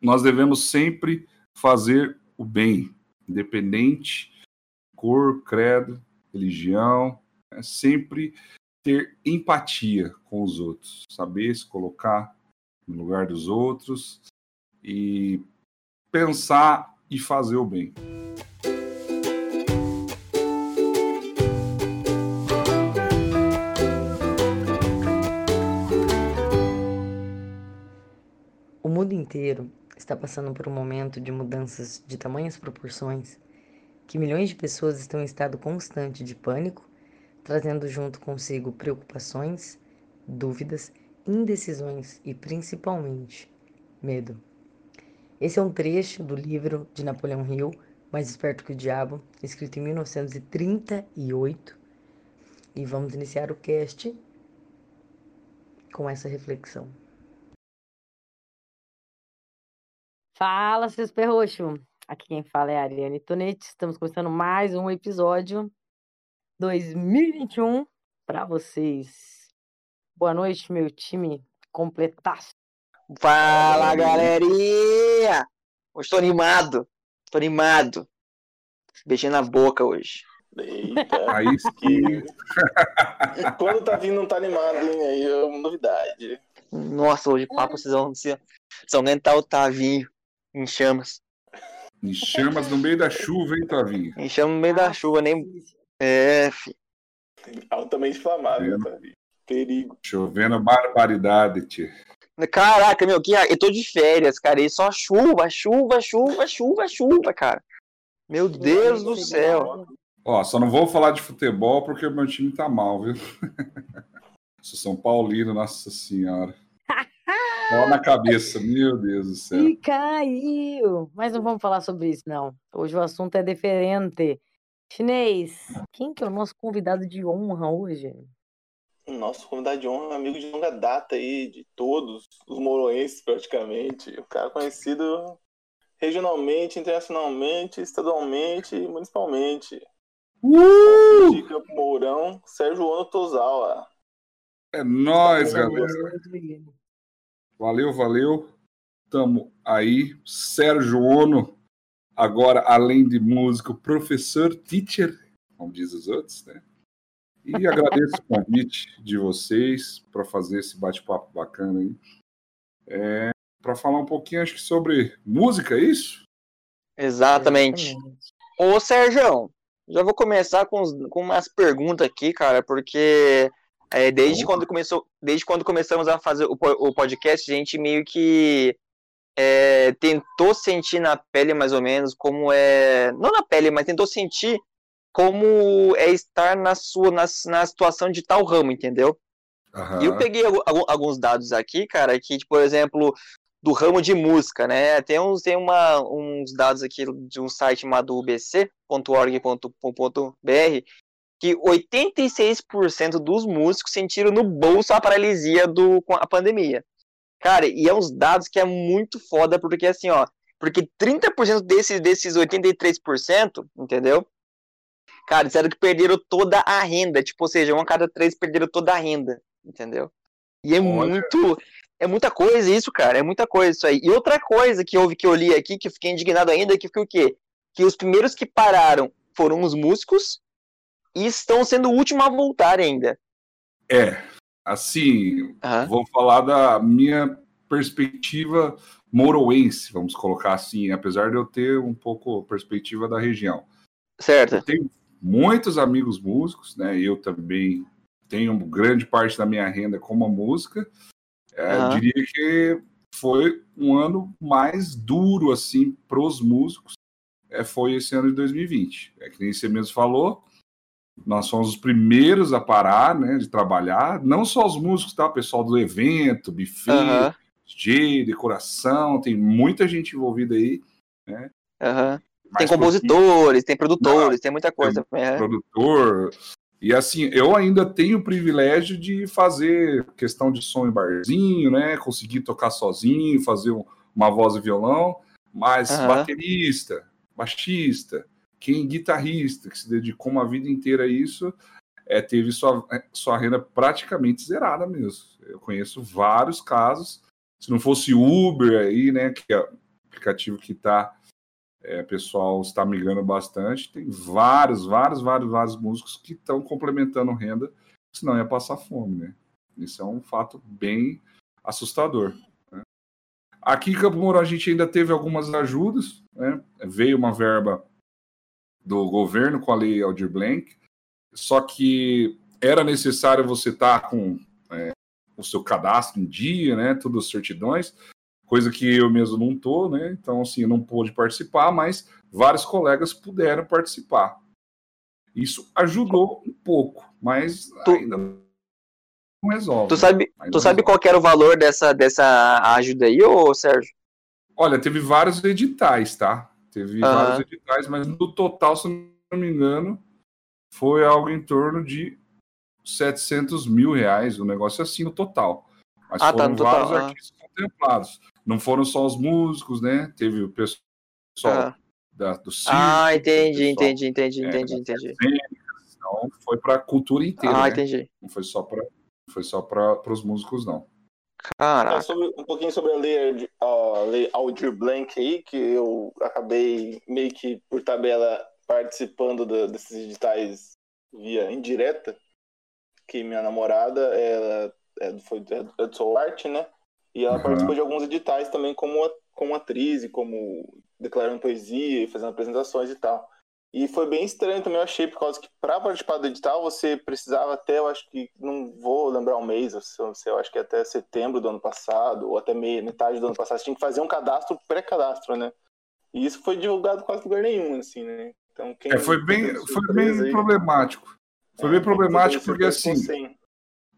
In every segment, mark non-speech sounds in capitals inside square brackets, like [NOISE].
nós devemos sempre fazer o bem, independente cor, credo, religião, é sempre ter empatia com os outros, saber se colocar no lugar dos outros e pensar e fazer o bem. O mundo inteiro está passando por um momento de mudanças de tamanhas proporções que milhões de pessoas estão em estado constante de pânico, trazendo junto consigo preocupações, dúvidas, indecisões e principalmente medo. Esse é um trecho do livro de Napoleão Hill, Mais Esperto que o Diabo, escrito em 1938. E vamos iniciar o cast com essa reflexão. Fala, seus perroxos! Aqui quem fala é a Ariane Tonetti. Estamos começando mais um episódio 2021 para vocês. Boa noite, meu time completaço. Fala, galerinha! Hoje tô animado. Tô animado. Beijinho na boca hoje. Eita, [LAUGHS] Aí que quando tá vindo não tá animado, hein? Aí é uma novidade. Nossa, hoje papo vocês vão, vocês vão aguentar o Tavinho em chamas. em chamas no meio da chuva, hein, Tavinho? Em chamas no meio da chuva, nem. É, fi. Altamente inflamável, tá? Perigo. Chovendo barbaridade, tia. Caraca, meu, que eu tô de férias, cara. E só chuva, chuva, chuva, chuva, chuva, cara. Meu Deus do céu. Ó, só não vou falar de futebol porque o meu time tá mal, viu? [LAUGHS] Sou São Paulino, nossa senhora. Bola na cabeça, meu Deus do céu. E caiu! Mas não vamos falar sobre isso, não. Hoje o assunto é diferente. Chinês, quem que é o nosso convidado de honra hoje? Nosso convidado de honra é um amigo de longa data aí, de todos os moroenses praticamente. O cara conhecido regionalmente, internacionalmente, estadualmente e municipalmente. Uh! De Campo Mourão, Sérgio Ono Tozawa. É nóis, galera. Valeu, valeu. Tamo aí. Sérgio Ono, agora, além de músico, professor, teacher, como diz os outros, né? E [LAUGHS] agradeço o convite de vocês para fazer esse bate-papo bacana aí. É, para falar um pouquinho, acho que sobre música, é isso? Exatamente. Ô, Sérgio, já vou começar com, com umas perguntas aqui, cara, porque é, desde, quando começou, desde quando começamos a fazer o, o podcast, a gente meio que é, tentou sentir na pele, mais ou menos, como é. Não na pele, mas tentou sentir como é estar na sua na, na situação de tal ramo, entendeu? Aham. E eu peguei algu- algu- alguns dados aqui, cara, que, tipo, por exemplo, do ramo de música, né? Tem, uns, tem uma, uns dados aqui de um site chamado ubc.org.br que 86% dos músicos sentiram no bolso a paralisia do, com a pandemia. Cara, e é uns dados que é muito foda, porque assim, ó, porque 30% desses, desses 83%, entendeu? Cara, disseram que perderam toda a renda, tipo, ou seja, um a cada três perderam toda a renda, entendeu? E é Olha. muito, é muita coisa isso, cara, é muita coisa isso aí. E outra coisa que houve que eu li aqui, que eu fiquei indignado ainda, que foi o quê? Que os primeiros que pararam foram os músicos e estão sendo o último a voltar ainda. É, assim, Aham. vou falar da minha perspectiva moroense, vamos colocar assim, apesar de eu ter um pouco perspectiva da região. Certo. Eu tenho muitos amigos músicos, né? Eu também tenho grande parte da minha renda com a música. É, Aham. Diria que foi um ano mais duro assim para os músicos. É, foi esse ano de 2020. É que nem você mesmo falou. Nós fomos os primeiros a parar, né, de trabalhar. Não só os músicos, tá? O pessoal do evento, buffet, Aham. DJ, decoração. Tem muita gente envolvida aí. Aham. Tem Mas por compositores, tem produtores, tem muita coisa. É. produtor. E assim, eu ainda tenho o privilégio de fazer questão de som em barzinho, né? Conseguir tocar sozinho, fazer um- uma voz e violão, mas Aham. baterista, baixista, quem guitarrista, que se dedicou uma vida inteira a isso, é, teve sua, sua renda praticamente zerada mesmo. Eu conheço vários casos. Se não fosse Uber aí, né? Que é aplicativo que está, é, pessoal está migrando bastante. Tem vários, vários, vários, vários músicos que estão complementando renda, senão ia passar fome, né? Isso é um fato bem assustador. Né? Aqui em Campo Mourão a gente ainda teve algumas ajudas, né? veio uma verba do governo com a lei Aldir Blank, só que era necessário você estar tá com é, o seu cadastro em dia, né? Todas as certidões, coisa que eu mesmo não tô, né? Então, assim, eu não pude participar, mas vários colegas puderam participar. Isso ajudou um pouco, mas tu, ainda não resolve. Tu sabe, tu sabe qual era o valor dessa, dessa ajuda aí, ô Sérgio? Olha, teve vários editais, tá? Teve uhum. vários editais, mas no total, se não me engano, foi algo em torno de 700 mil reais, um negócio assim no total. Mas ah, tá, foram tá, vários total, artistas ah. contemplados. Não foram só os músicos, né? Teve o pessoal ah. da, do circo. Ah, entendi, pessoal, entendi, entendi, é, entendi, entendi. Então foi para a cultura inteira. Ah, né? entendi. Não foi só para foi só para os músicos, não. Caraca. É sobre, um pouquinho sobre a lei, a lei Aldir Blank aí, que eu acabei meio que por tabela participando de, desses editais via indireta que minha namorada ela é, foi, é do Soul Art, né? E ela uhum. participou de alguns editais também como, como atriz e como declarando poesia e fazendo apresentações e tal. E foi bem estranho também, eu achei, por causa que para participar do edital você precisava até, eu acho que, não vou lembrar o um mês, eu acho que até setembro do ano passado, ou até meia, metade do ano passado, você tinha que fazer um cadastro pré-cadastro, né? E isso foi divulgado quase lugar nenhum, assim, né? Então, quem é, foi bem, foi bem aí, problemático. Foi bem problemático porque, assim,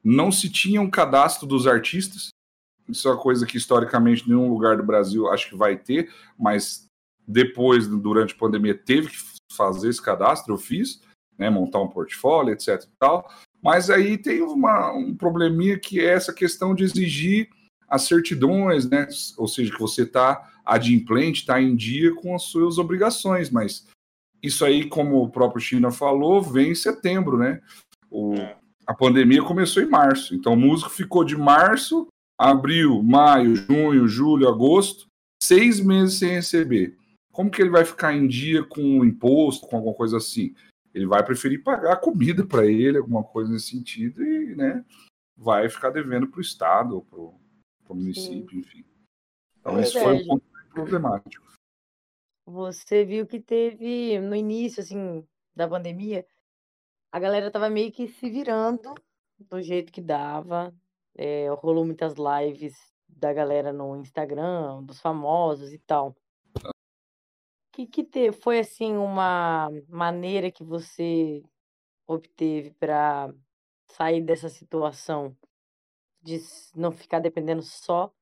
não se tinha um cadastro dos artistas. Isso é uma coisa que, historicamente, nenhum lugar do Brasil acho que vai ter, mas depois, durante a pandemia, teve que fazer esse cadastro, eu fiz, né, montar um portfólio, etc e tal. Mas aí tem uma, um probleminha que é essa questão de exigir as certidões, né? Ou seja, que você está adimplente, está em dia com as suas obrigações, mas isso aí, como o próprio China falou, vem em setembro, né? O, é. a pandemia começou em março. Então, o músico ficou de março, abril, maio, junho, julho, agosto, seis meses sem receber. Como que ele vai ficar em dia com o imposto, com alguma coisa assim? Ele vai preferir pagar comida para ele, alguma coisa nesse sentido, e né, vai ficar devendo para o Estado ou para o município, Sim. enfim. Então, é isso foi um ponto problemático você viu que teve no início, assim, da pandemia, a galera tava meio que se virando do jeito que dava. É, rolou muitas lives da galera no Instagram, dos famosos e tal. Que que te, foi assim uma maneira que você obteve para sair dessa situação de não ficar dependendo só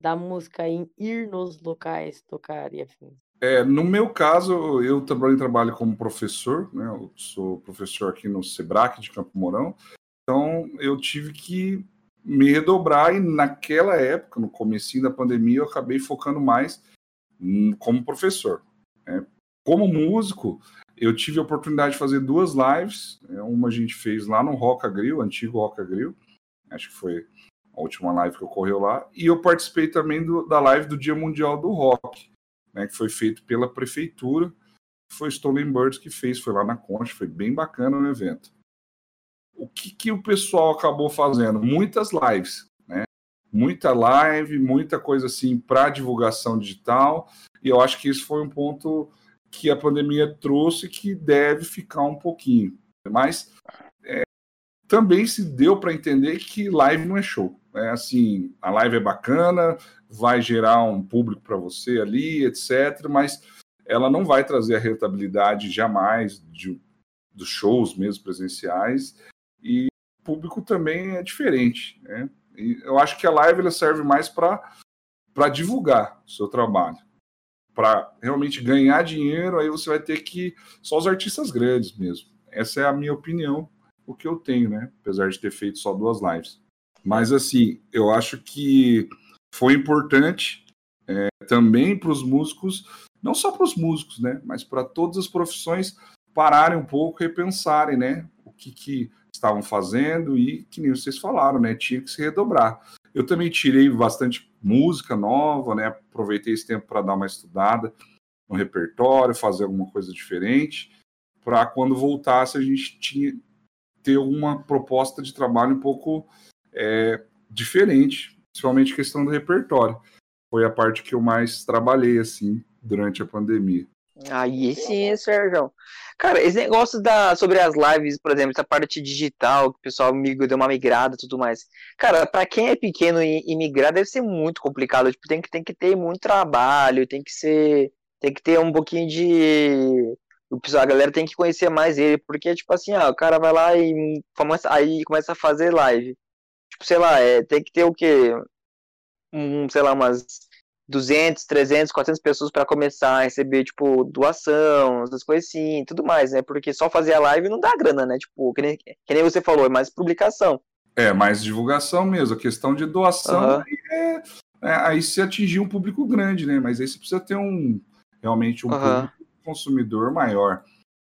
da música em ir nos locais tocar e afins? É, no meu caso, eu também trabalho como professor, né? Eu sou professor aqui no Sebrac de Campo Mourão. Então, eu tive que me redobrar e naquela época, no começo da pandemia, eu acabei focando mais como professor. Né? Como músico, eu tive a oportunidade de fazer duas lives. Né? Uma a gente fez lá no Roca Grill, antigo Roca Grill. Acho que foi a última live que ocorreu lá. E eu participei também do, da live do Dia Mundial do Rock né, que foi feito pela prefeitura. Foi Stolen Birds que fez, foi lá na Concha, foi bem bacana o evento. O que, que o pessoal acabou fazendo? Muitas lives, né? Muita live, muita coisa assim para divulgação digital, e eu acho que isso foi um ponto que a pandemia trouxe que deve ficar um pouquinho. Mas é, também se deu para entender que live não é show. É assim, a live é bacana, vai gerar um público para você ali, etc. Mas ela não vai trazer a rentabilidade jamais de, dos shows mesmo presenciais. E o público também é diferente. Né? Eu acho que a live ela serve mais para divulgar o seu trabalho. Para realmente ganhar dinheiro, aí você vai ter que. Só os artistas grandes mesmo. Essa é a minha opinião, o que eu tenho, né? Apesar de ter feito só duas lives. Mas assim, eu acho que foi importante é, também para os músicos, não só para os músicos, né, mas para todas as profissões pararem um pouco, repensarem, né, o que, que estavam fazendo e que nem vocês falaram, né, tinha que se redobrar. Eu também tirei bastante música nova, né? Aproveitei esse tempo para dar uma estudada no repertório, fazer alguma coisa diferente, para quando voltasse a gente tinha, ter uma proposta de trabalho um pouco é, diferente, principalmente questão do repertório. Foi a parte que eu mais trabalhei assim durante a pandemia. Aí sim, Sérgio. Cara, esse negócio da, sobre as lives, por exemplo, essa parte digital, que o pessoal migrou, deu uma migrada e tudo mais. Cara, para quem é pequeno e, e migrar deve ser muito complicado. Tipo, tem que, tem que ter muito trabalho, tem que ser. Tem que ter um pouquinho de. O pessoal, a galera tem que conhecer mais ele, porque, tipo assim, ó, o cara vai lá e começa, aí começa a fazer live. Tipo, sei lá, é, tem que ter o quê? Um, sei lá, umas 200, 300, 400 pessoas para começar a receber, tipo, doação, essas coisas assim, tudo mais, né? Porque só fazer a live não dá grana, né? Tipo, que nem, que nem você falou, é mais publicação. É, mais divulgação mesmo. A questão de doação uhum. é, é, aí se atingir um público grande, né? Mas aí você precisa ter um realmente um uhum. consumidor maior.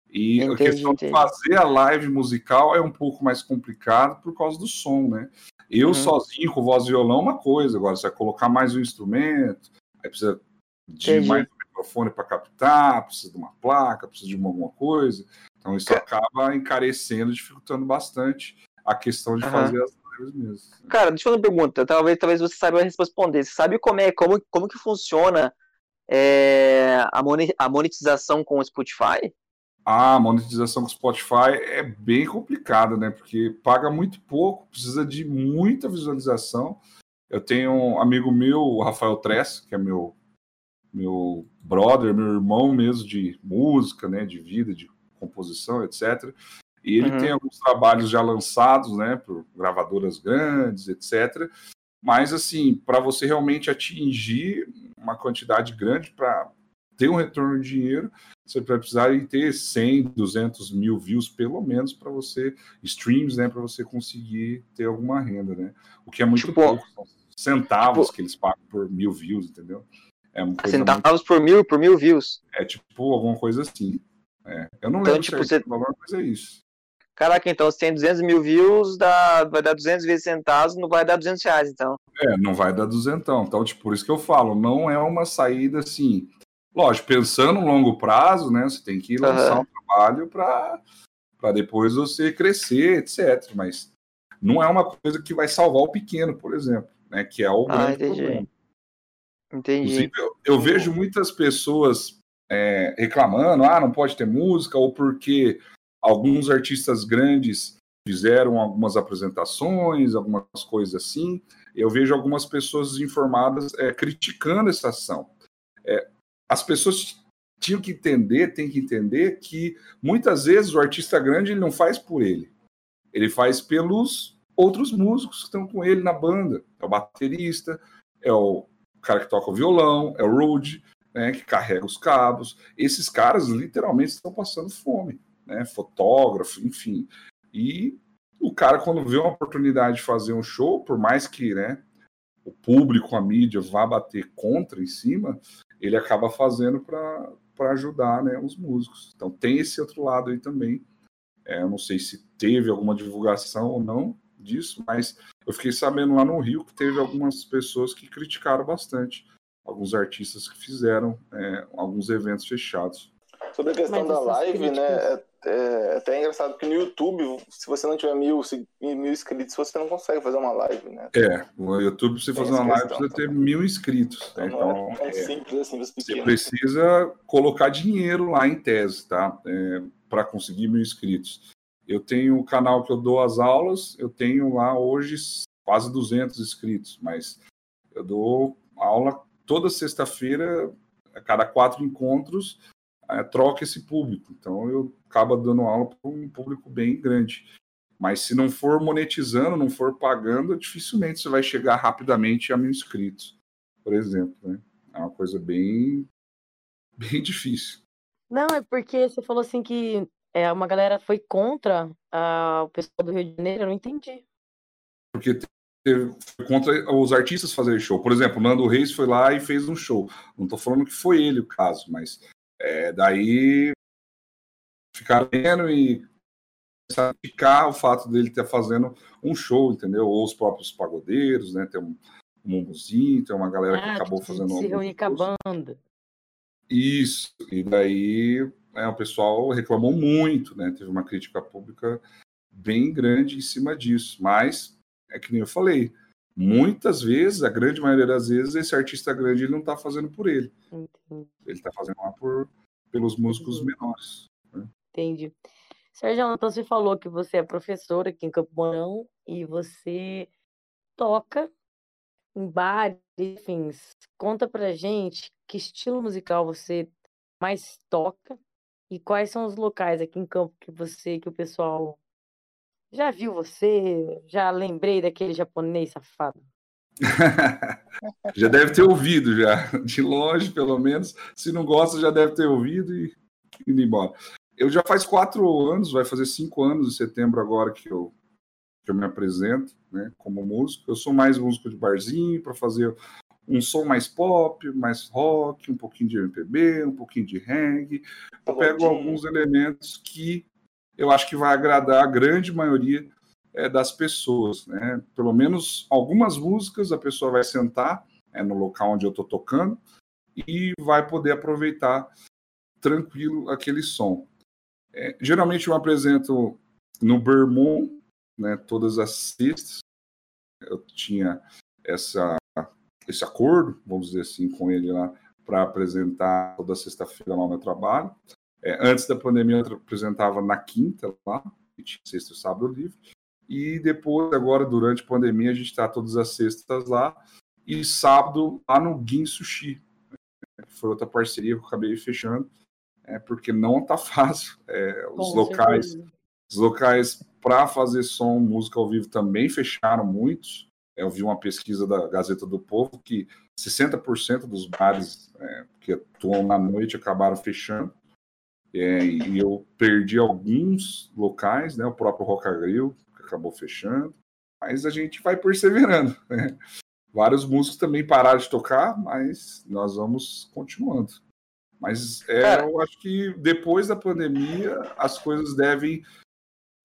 E entendi, a questão entendi. de fazer a live musical é um pouco mais complicado por causa do som, né? Eu uhum. sozinho com voz e violão é uma coisa, agora você vai colocar mais um instrumento, aí precisa de Entendi. mais um microfone para captar, precisa de uma placa, precisa de alguma coisa. Então isso acaba encarecendo, dificultando bastante a questão de uhum. fazer as lives mesmo. Cara, deixa eu fazer uma pergunta, talvez, talvez você saiba responder. Você sabe como é, como, como que funciona é, a monetização com o Spotify? A monetização com Spotify é bem complicada, né? Porque paga muito pouco, precisa de muita visualização. Eu tenho um amigo meu, o Rafael Tress, que é meu meu brother, meu irmão mesmo de música, né, de vida, de composição, etc. E ele uhum. tem alguns trabalhos já lançados, né, por gravadoras grandes, etc. Mas assim, para você realmente atingir uma quantidade grande para ter um retorno de dinheiro, você vai precisar ter 100, 200 mil views, pelo menos, para você, streams, né, para você conseguir ter alguma renda, né? O que é muito tipo, pouco, centavos tipo, que eles pagam por mil views, entendeu? É centavos muito... por mil, por mil views? É tipo alguma coisa assim. É. Eu não então, lembro tipo, você... o valor, mas é isso. Caraca, então se tem 200 mil views, dá, vai dar 200 vezes centavos, não vai dar 200 reais, então. É, não vai dar 200. Então, tipo, por isso que eu falo, não é uma saída assim Lógico, pensando no longo prazo, né? Você tem que lançar uhum. um trabalho para depois você crescer, etc. Mas não é uma coisa que vai salvar o pequeno, por exemplo, né? Que é o ah, grande entendi. problema. Entendi. Inclusive, eu, eu vejo muitas pessoas é, reclamando, ah, não pode ter música, ou porque alguns artistas grandes fizeram algumas apresentações, algumas coisas assim. Eu vejo algumas pessoas informadas é, criticando essa ação. É, as pessoas tinham que entender, tem que entender que muitas vezes o artista grande ele não faz por ele, ele faz pelos outros músicos que estão com ele na banda. É o baterista, é o cara que toca o violão, é o Rude, né, que carrega os cabos. Esses caras literalmente estão passando fome, né, fotógrafo, enfim. E o cara quando vê uma oportunidade de fazer um show, por mais que, né, o público, a mídia vá bater contra em cima, ele acaba fazendo para ajudar né, os músicos. Então tem esse outro lado aí também. É, eu não sei se teve alguma divulgação ou não disso, mas eu fiquei sabendo lá no Rio que teve algumas pessoas que criticaram bastante alguns artistas que fizeram é, alguns eventos fechados. Sobre a questão da live, né? É, é, até engraçado que no YouTube, se você não tiver mil, mil inscritos, você não consegue fazer uma live, né? É, no YouTube, se fazer uma live, precisa ter mil inscritos. Né? Então, é, é simples assim, Você precisa colocar dinheiro lá em tese, tá? É, para conseguir mil inscritos. Eu tenho o canal que eu dou as aulas, eu tenho lá hoje quase 200 inscritos, mas eu dou aula toda sexta-feira, a cada quatro encontros, é, troca esse público. Então eu acaba dando aula para um público bem grande. Mas se não for monetizando, não for pagando, dificilmente você vai chegar rapidamente a mil inscritos, por exemplo. Né? É uma coisa bem, bem [LAUGHS] difícil. Não, é porque você falou assim que é, uma galera foi contra uh, o pessoal do Rio de Janeiro, eu não entendi. Porque teve, foi contra os artistas fazerem show. Por exemplo, Nando Reis foi lá e fez um show. Não estou falando que foi ele o caso, mas é, daí ficar vendo e criticar o fato dele estar fazendo um show, entendeu? Ou os próprios pagodeiros, né? Tem o Mumuzinho, tem uma galera que Ah, acabou que fazendo se reúne com a banda. Isso, e daí né, o pessoal reclamou muito, né? Teve uma crítica pública bem grande em cima disso, mas é que nem eu falei, muitas vezes, a grande maioria das vezes, esse artista grande ele não está fazendo por ele, Entendi. ele está fazendo lá por, pelos músicos Uhum. menores. Entendi. Sérgio, então você falou que você é professor aqui em Campo Mourão e você toca em bares, enfim. Conta pra gente que estilo musical você mais toca e quais são os locais aqui em Campo que você, que o pessoal já viu você, já lembrei daquele japonês safado. [LAUGHS] já deve ter ouvido, já, de longe, pelo menos. Se não gosta, já deve ter ouvido e indo embora. Eu já faz quatro anos, vai fazer cinco anos em setembro agora que eu, que eu me apresento né, como músico. Eu sou mais músico de barzinho para fazer um som mais pop, mais rock, um pouquinho de MPB, um pouquinho de reggae. Eu pego alguns elementos que eu acho que vai agradar a grande maioria é, das pessoas, né? Pelo menos algumas músicas a pessoa vai sentar é, no local onde eu estou tocando e vai poder aproveitar tranquilo aquele som. É, geralmente eu apresento no Vermont, né? Todas as sextas eu tinha essa esse acordo, vamos dizer assim, com ele lá para apresentar toda sexta-feira lá no meu trabalho. É, antes da pandemia eu apresentava na quinta lá, tinha sexta e sábado livre. E depois, agora, durante a pandemia, a gente está todas as sextas lá. E sábado lá no Gin Sushi. né, Foi outra parceria que eu acabei fechando, é, porque não tá [LAUGHS] fácil. É, os locais, os locais para fazer som, música ao vivo também fecharam muitos. Eu vi uma pesquisa da Gazeta do Povo que 60% dos bares é, que atuam na noite acabaram fechando. É, e eu perdi alguns locais, né? O próprio Roca Grill, que acabou fechando. Mas a gente vai perseverando. né? Vários músicos também pararam de tocar, mas nós vamos continuando. Mas é, Cara. eu acho que depois da pandemia as coisas devem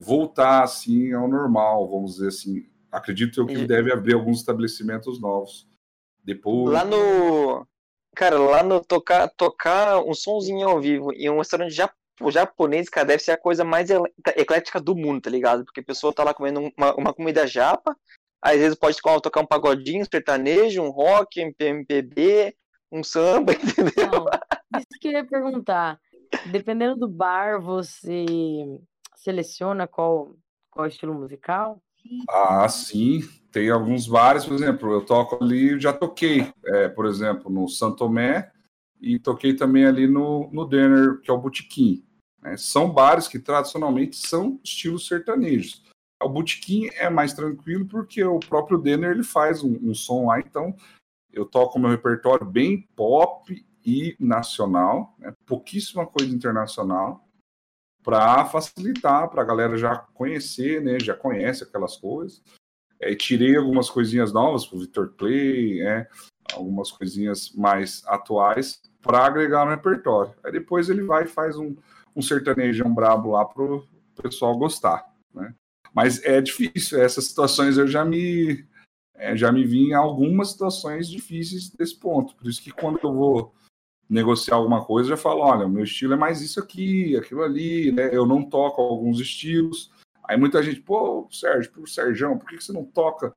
voltar assim ao normal, vamos dizer assim. Acredito eu que E- deve abrir alguns estabelecimentos novos. Depois. Lá no. Cara, lá no tocar, tocar um sonzinho ao vivo em um restaurante jap- japonês, cara, deve ser a coisa mais eclética do mundo, tá ligado? Porque a pessoa tá lá comendo uma, uma comida japa, às vezes pode tocar um pagodinho, um sertanejo, um rock, um MPB, um samba, [LAUGHS] entendeu? Não, isso que eu ia perguntar. Dependendo do bar, você seleciona qual, qual estilo musical? Ah, sim. Tem alguns bares, por exemplo, eu toco ali, já toquei, é, por exemplo, no Santo Tomé e toquei também ali no, no Denner, que é o Botequim. né? São bares que tradicionalmente são estilos sertanejos. O Botequim é mais tranquilo porque o próprio Denner ele faz um, um som lá, então eu toco meu repertório bem pop e nacional, né? pouquíssima coisa internacional para facilitar, para a galera já conhecer, né? Já conhece aquelas coisas. É, tirei algumas coisinhas novas para o Victor Clay, é, algumas coisinhas mais atuais para agregar no repertório. Aí depois ele vai e faz um, um sertanejão brabo lá para o pessoal gostar, né? Mas é difícil, essas situações eu já me é, já me vi em algumas situações difíceis desse ponto. Por isso que quando eu vou negociar alguma coisa, já falo, olha, o meu estilo é mais isso aqui, aquilo ali, né? Eu não toco alguns estilos. Aí muita gente, pô, Sérgio, pro Sérgio, por que você não toca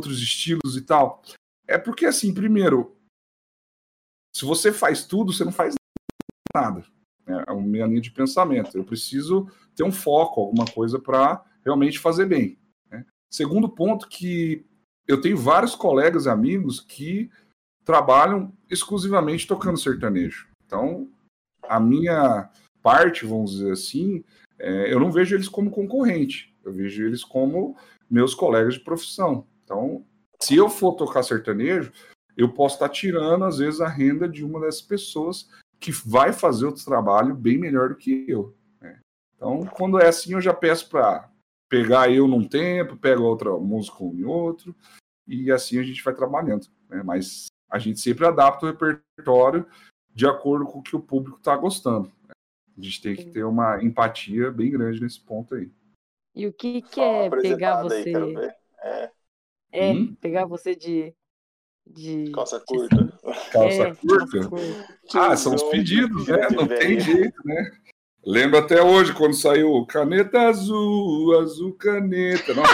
outros estilos e tal? É porque, assim, primeiro, se você faz tudo, você não faz nada. É a minha linha de pensamento. Eu preciso ter um foco, alguma coisa para realmente fazer bem. né? Segundo ponto, que eu tenho vários colegas e amigos que trabalham exclusivamente tocando sertanejo. Então, a minha parte, vamos dizer assim, é, eu não vejo eles como concorrente, eu vejo eles como meus colegas de profissão. Então, se eu for tocar sertanejo, eu posso estar tirando, às vezes, a renda de uma dessas pessoas que vai fazer outro trabalho bem melhor do que eu. né? Então, quando é assim, eu já peço para pegar eu num tempo, pego outra música em outro, e assim a gente vai trabalhando. né? Mas a gente sempre adapta o repertório de acordo com o que o público está gostando. né? A gente tem que ter uma empatia bem grande nesse ponto aí. E o que, que é pegar aí, você. ver. É, É, Hum? pegar você de De... Calça curta. Calça É, curta? Ah, são os pedidos, né? Não tem jeito, né? Lembro até hoje, quando saiu caneta azul, azul caneta. Nossa,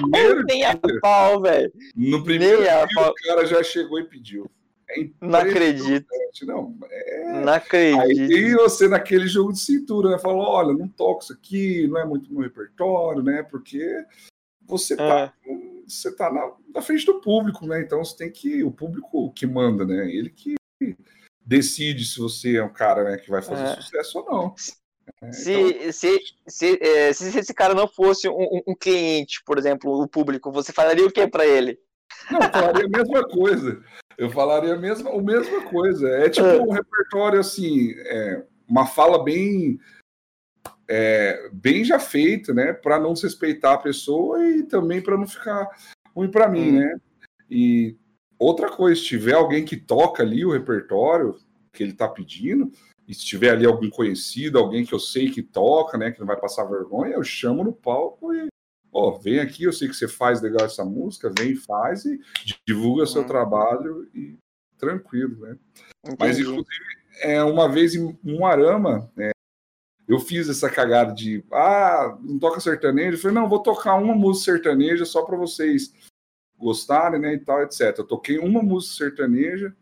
no primeiro [LAUGHS] dia, pau, velho. no primeiro dia o cara já chegou e pediu. É Não acredito. Não, é... Não acredito. Aí você naquele jogo de cintura, né? Falou, olha, não toco isso aqui, não é muito no repertório, né? Porque você tá, você tá na, na frente do público, né? Então você tem que. O público que manda, né? Ele que decide se você é um cara né, que vai fazer É. sucesso ou não. Se, então, se, se, é, se esse cara não fosse um, um- cliente, por exemplo, o público, você falaria o que pra ele? não, eu falaria a mesma coisa. Eu falaria a mesma, a mesma coisa. É tipo É. um repertório assim, é, uma fala bem. é, bem já feita, né? Para não desrespeitar a pessoa e também para não ficar ruim para mim, Hum. né? E outra coisa, se tiver alguém que toca ali o repertório que ele tá pedindo, e se tiver ali algum conhecido, alguém que eu sei que toca, né, que não vai passar vergonha, eu chamo no palco e, ó, vem aqui, eu sei que você faz legal essa música, vem e faz e divulga seu Hum. trabalho e tranquilo, né? Mas, Entendi. inclusive, é, uma vez em Moarama, é, eu fiz essa cagada de, ah, não toca sertanejo? Eu falei, não, vou tocar uma música sertaneja só para vocês gostarem, né, e tal, etc. Eu toquei uma música sertaneja,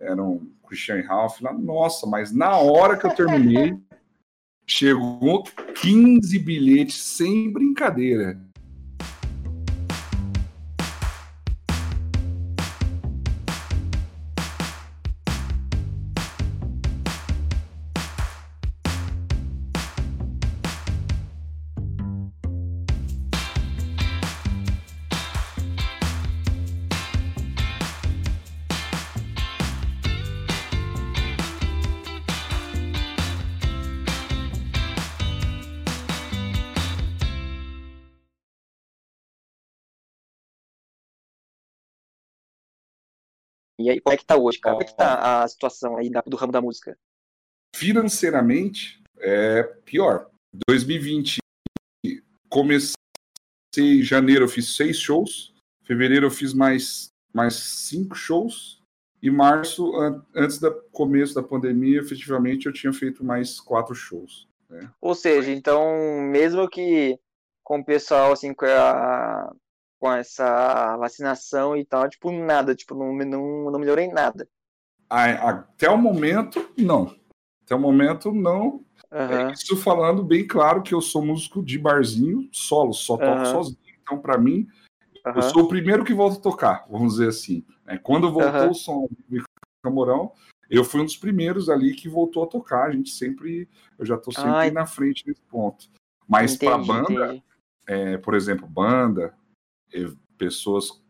era um Christian Ralph lá, nossa, mas na hora que eu terminei, [LAUGHS] chegou 15 bilhetes sem brincadeira. E como é que tá hoje, cara? Como é que tá a situação aí do ramo da música? financeiramente é pior. 2020 comecei em janeiro eu fiz seis shows, fevereiro eu fiz mais mais cinco shows e março an- antes do começo da pandemia efetivamente eu tinha feito mais quatro shows. Ou seja, então, mesmo que com o pessoal, assim, com, a, com essa vacinação e tal, tipo, nada, tipo, não, não, não melhorou em nada. Até o momento não. Até o momento não. Aham. Isso falando bem claro que eu sou músico de barzinho solo, só toco Aham. sozinho. Então para mim Eu aham. sou o primeiro que volta a tocar, vamos dizer assim. né? Quando voltou o som do Camorão, eu fui um dos primeiros ali que voltou a tocar. A gente sempre, eu já estou sempre Ai. na frente nesse ponto. Mas para banda, é, por exemplo, banda, pessoas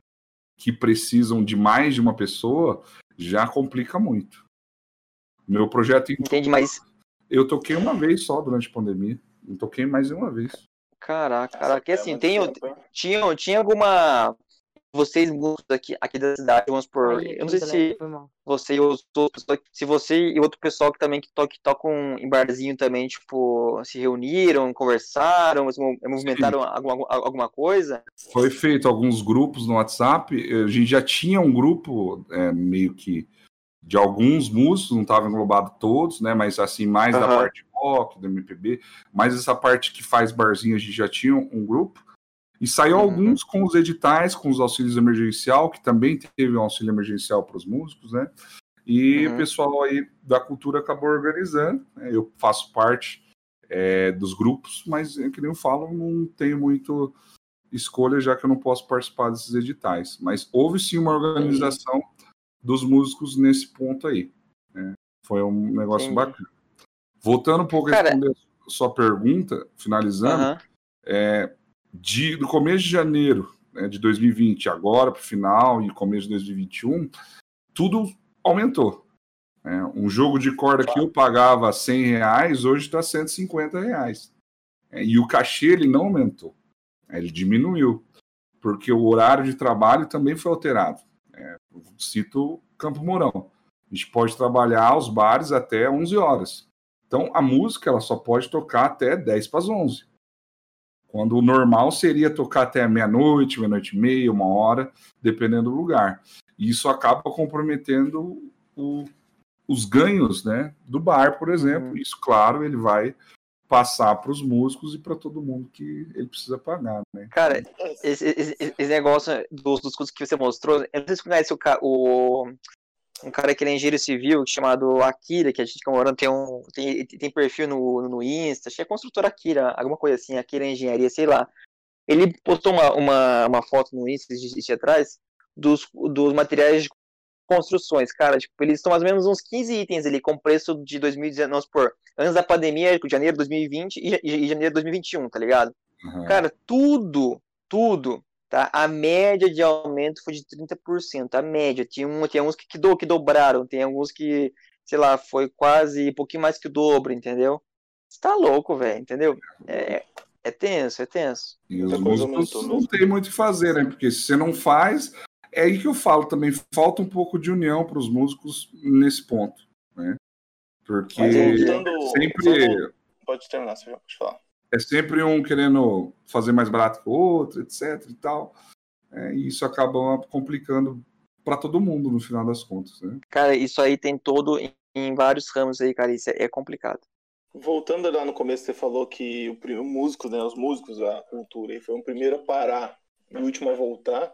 que precisam de mais de uma pessoa, já complica muito. Meu projeto, Entendi, mas, eu toquei uma vez só durante a pandemia. Não toquei mais uma vez. caraca, caraca, assim, tem, tinha, tinha alguma... Vocês músicos aqui, aqui da cidade, vamos por... Aí, Eu não sei se você e os outros, se você e outro pessoal que também que, to, que tocam em barzinho também, tipo, se reuniram, conversaram, se movimentaram alguma, alguma coisa. Foi feito alguns grupos no WhatsApp. A gente já tinha um grupo é, meio que de alguns músicos, não estava englobado todos, né? Mas assim, mais da Aham. parte rock, do MPB, mas essa parte que faz barzinho, a gente já tinha um grupo. E saiu Uhum. alguns com os editais, com os auxílios emergencial, que também teve um auxílio emergencial para os músicos, né? E Uhum. o pessoal aí da cultura acabou organizando. né? Eu faço parte é, dos grupos, mas é que nem eu falo, não tenho muito escolha, já que eu não posso participar desses editais. Mas houve sim uma organização dos músicos nesse ponto aí. né? Foi um negócio bacana. Voltando um pouco a Cara- responder a sua pergunta, finalizando, é, de, do começo de janeiro né, de 2020, agora para o final e começo de 2021, tudo aumentou. né? um jogo de corda que eu pagava 100 reais, hoje está 150 reais. É, e o cachê ele não aumentou, né, ele diminuiu, porque o horário de trabalho também foi alterado. É, cito Campo Mourão. A gente pode trabalhar os bares até 11 horas. Então, a música ela só pode tocar até 10 para as 11. Quando o normal seria tocar até meia-noite, meia-noite e meia, uma hora, dependendo do lugar. E isso acaba comprometendo o, os ganhos né, do bar, por exemplo. Uhum. Isso, claro, ele vai passar para os músicos e para todo mundo que ele precisa pagar, né? Cara, esse, esse, esse negócio dos, dos custos que você mostrou, eu não sei se você conhece o, o um cara que ele é engenheiro civil, chamado Akira, que a gente morando tem um tem, tem perfil no, no Insta, acho que é construtora Akira, alguma coisa assim, Akira Engenharia, sei lá. Ele postou uma, uma, uma foto no Insta de, de atrás dos, dos materiais de construções, cara, tipo, eles estão mais ou menos uns 15 itens ali, com preço de 2019, por antes da pandemia, de janeiro de 2020 e, e, e janeiro de 2021, tá ligado? Uhum. Cara, tudo, tudo, tá? A média de aumento foi de 30%, a média. Tinha, um, tinha uns que, que, do, que dobraram, tem alguns que, sei lá, foi quase um pouquinho mais que o dobro, entendeu? Você tá louco, velho, entendeu? É, é tenso, é tenso. E os músicos não tem muito o que fazer, né? Porque se você não faz, é aí que eu falo também, falta um pouco de união para os músicos nesse ponto, né? Porque voltando, sempre. Pode terminar, você pode falar. É sempre um querendo fazer mais barato que o outro, etc e tal. É, e isso acaba complicando para todo mundo no final das contas, né? Cara, isso aí tem todo em, em vários ramos aí, cara, isso é, é complicado. Voltando lá no começo, você falou que o, o músico, né, os músicos, a cultura, foi o primeiro a parar e o último a voltar.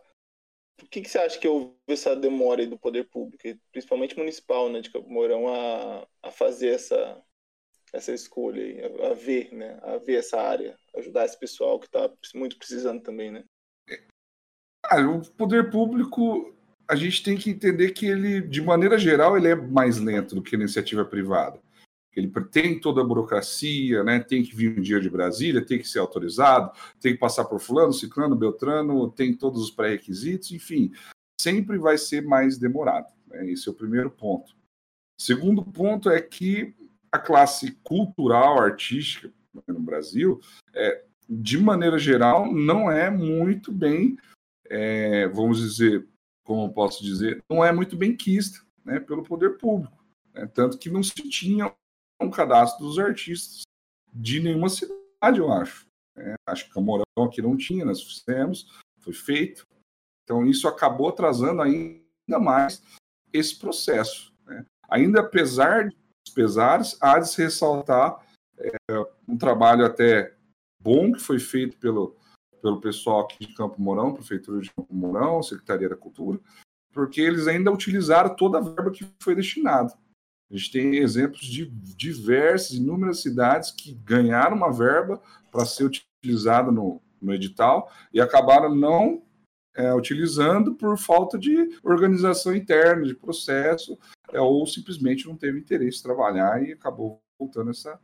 Por que, que você acha que houve essa demora do poder público, principalmente municipal, né, de Campo Mourão, a, a fazer essa, essa escolha, a, ver, né, a ver essa área, ajudar esse pessoal que está muito precisando também, né? Ah, o poder público, a gente tem que entender que ele, de maneira geral, ele é mais lento do que a iniciativa privada ele tem toda a burocracia, né? tem que vir um dia de Brasília, tem que ser autorizado, tem que passar por fulano, ciclano, beltrano, tem todos os pré-requisitos, enfim, sempre vai ser mais demorado. Né? Esse é o primeiro ponto. Segundo ponto é que a classe cultural, artística no Brasil, é, de maneira geral, não é muito bem, é, vamos dizer, como posso dizer, não é muito bem quista né, pelo poder público. Né? Tanto que não se tinha um cadastro dos artistas de nenhuma cidade, eu acho. É, acho que Camorão aqui não tinha, nós fizemos, foi feito. Então, isso acabou atrasando ainda mais esse processo. Né? Ainda apesar dos pesares, há de se ressaltar é, um trabalho até bom que foi feito pelo, pelo pessoal aqui de Campo Mourão, Prefeitura de Campo Mourão, Secretaria da Cultura, porque eles ainda utilizaram toda a verba que foi destinada. A gente tem exemplos de diversas, inúmeras cidades que ganharam uma verba para ser utilizada no, no edital e acabaram não é, utilizando por falta de organização interna, de processo, ou simplesmente não teve interesse em trabalhar e acabou voltando essa,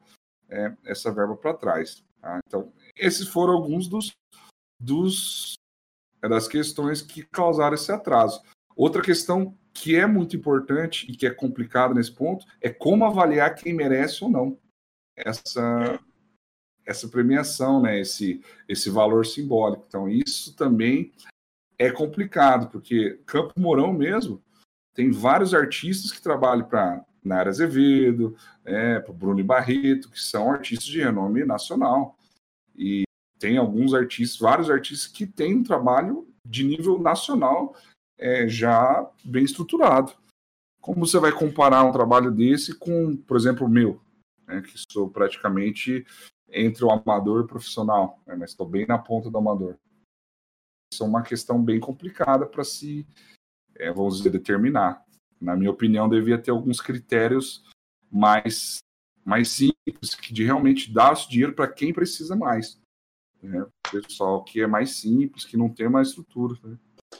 é, essa verba para trás. Tá? Então, esses foram alguns dos, dos é, das questões que causaram esse atraso. Outra questão que é muito importante e que é complicado nesse ponto é como avaliar quem merece ou não essa essa premiação, né? Esse esse valor simbólico. Então isso também é complicado porque Campo Mourão mesmo tem vários artistas que trabalham para Nara Azevedo, é, para Bruno Barreto, que são artistas de renome nacional. E tem alguns artistas, vários artistas que têm um trabalho de nível nacional é, já bem estruturado. Como você vai comparar um trabalho desse com, por exemplo, o meu, né, que sou praticamente entre o amador e o profissional, né, mas estou bem na ponta do amador. Isso é uma questão bem complicada para se, é, vamos dizer, determinar. Na minha opinião, devia ter alguns critérios mais, mais simples, que de realmente dar o dinheiro para quem precisa mais. Né? Pessoal que é mais simples, que não tem mais estrutura. Né?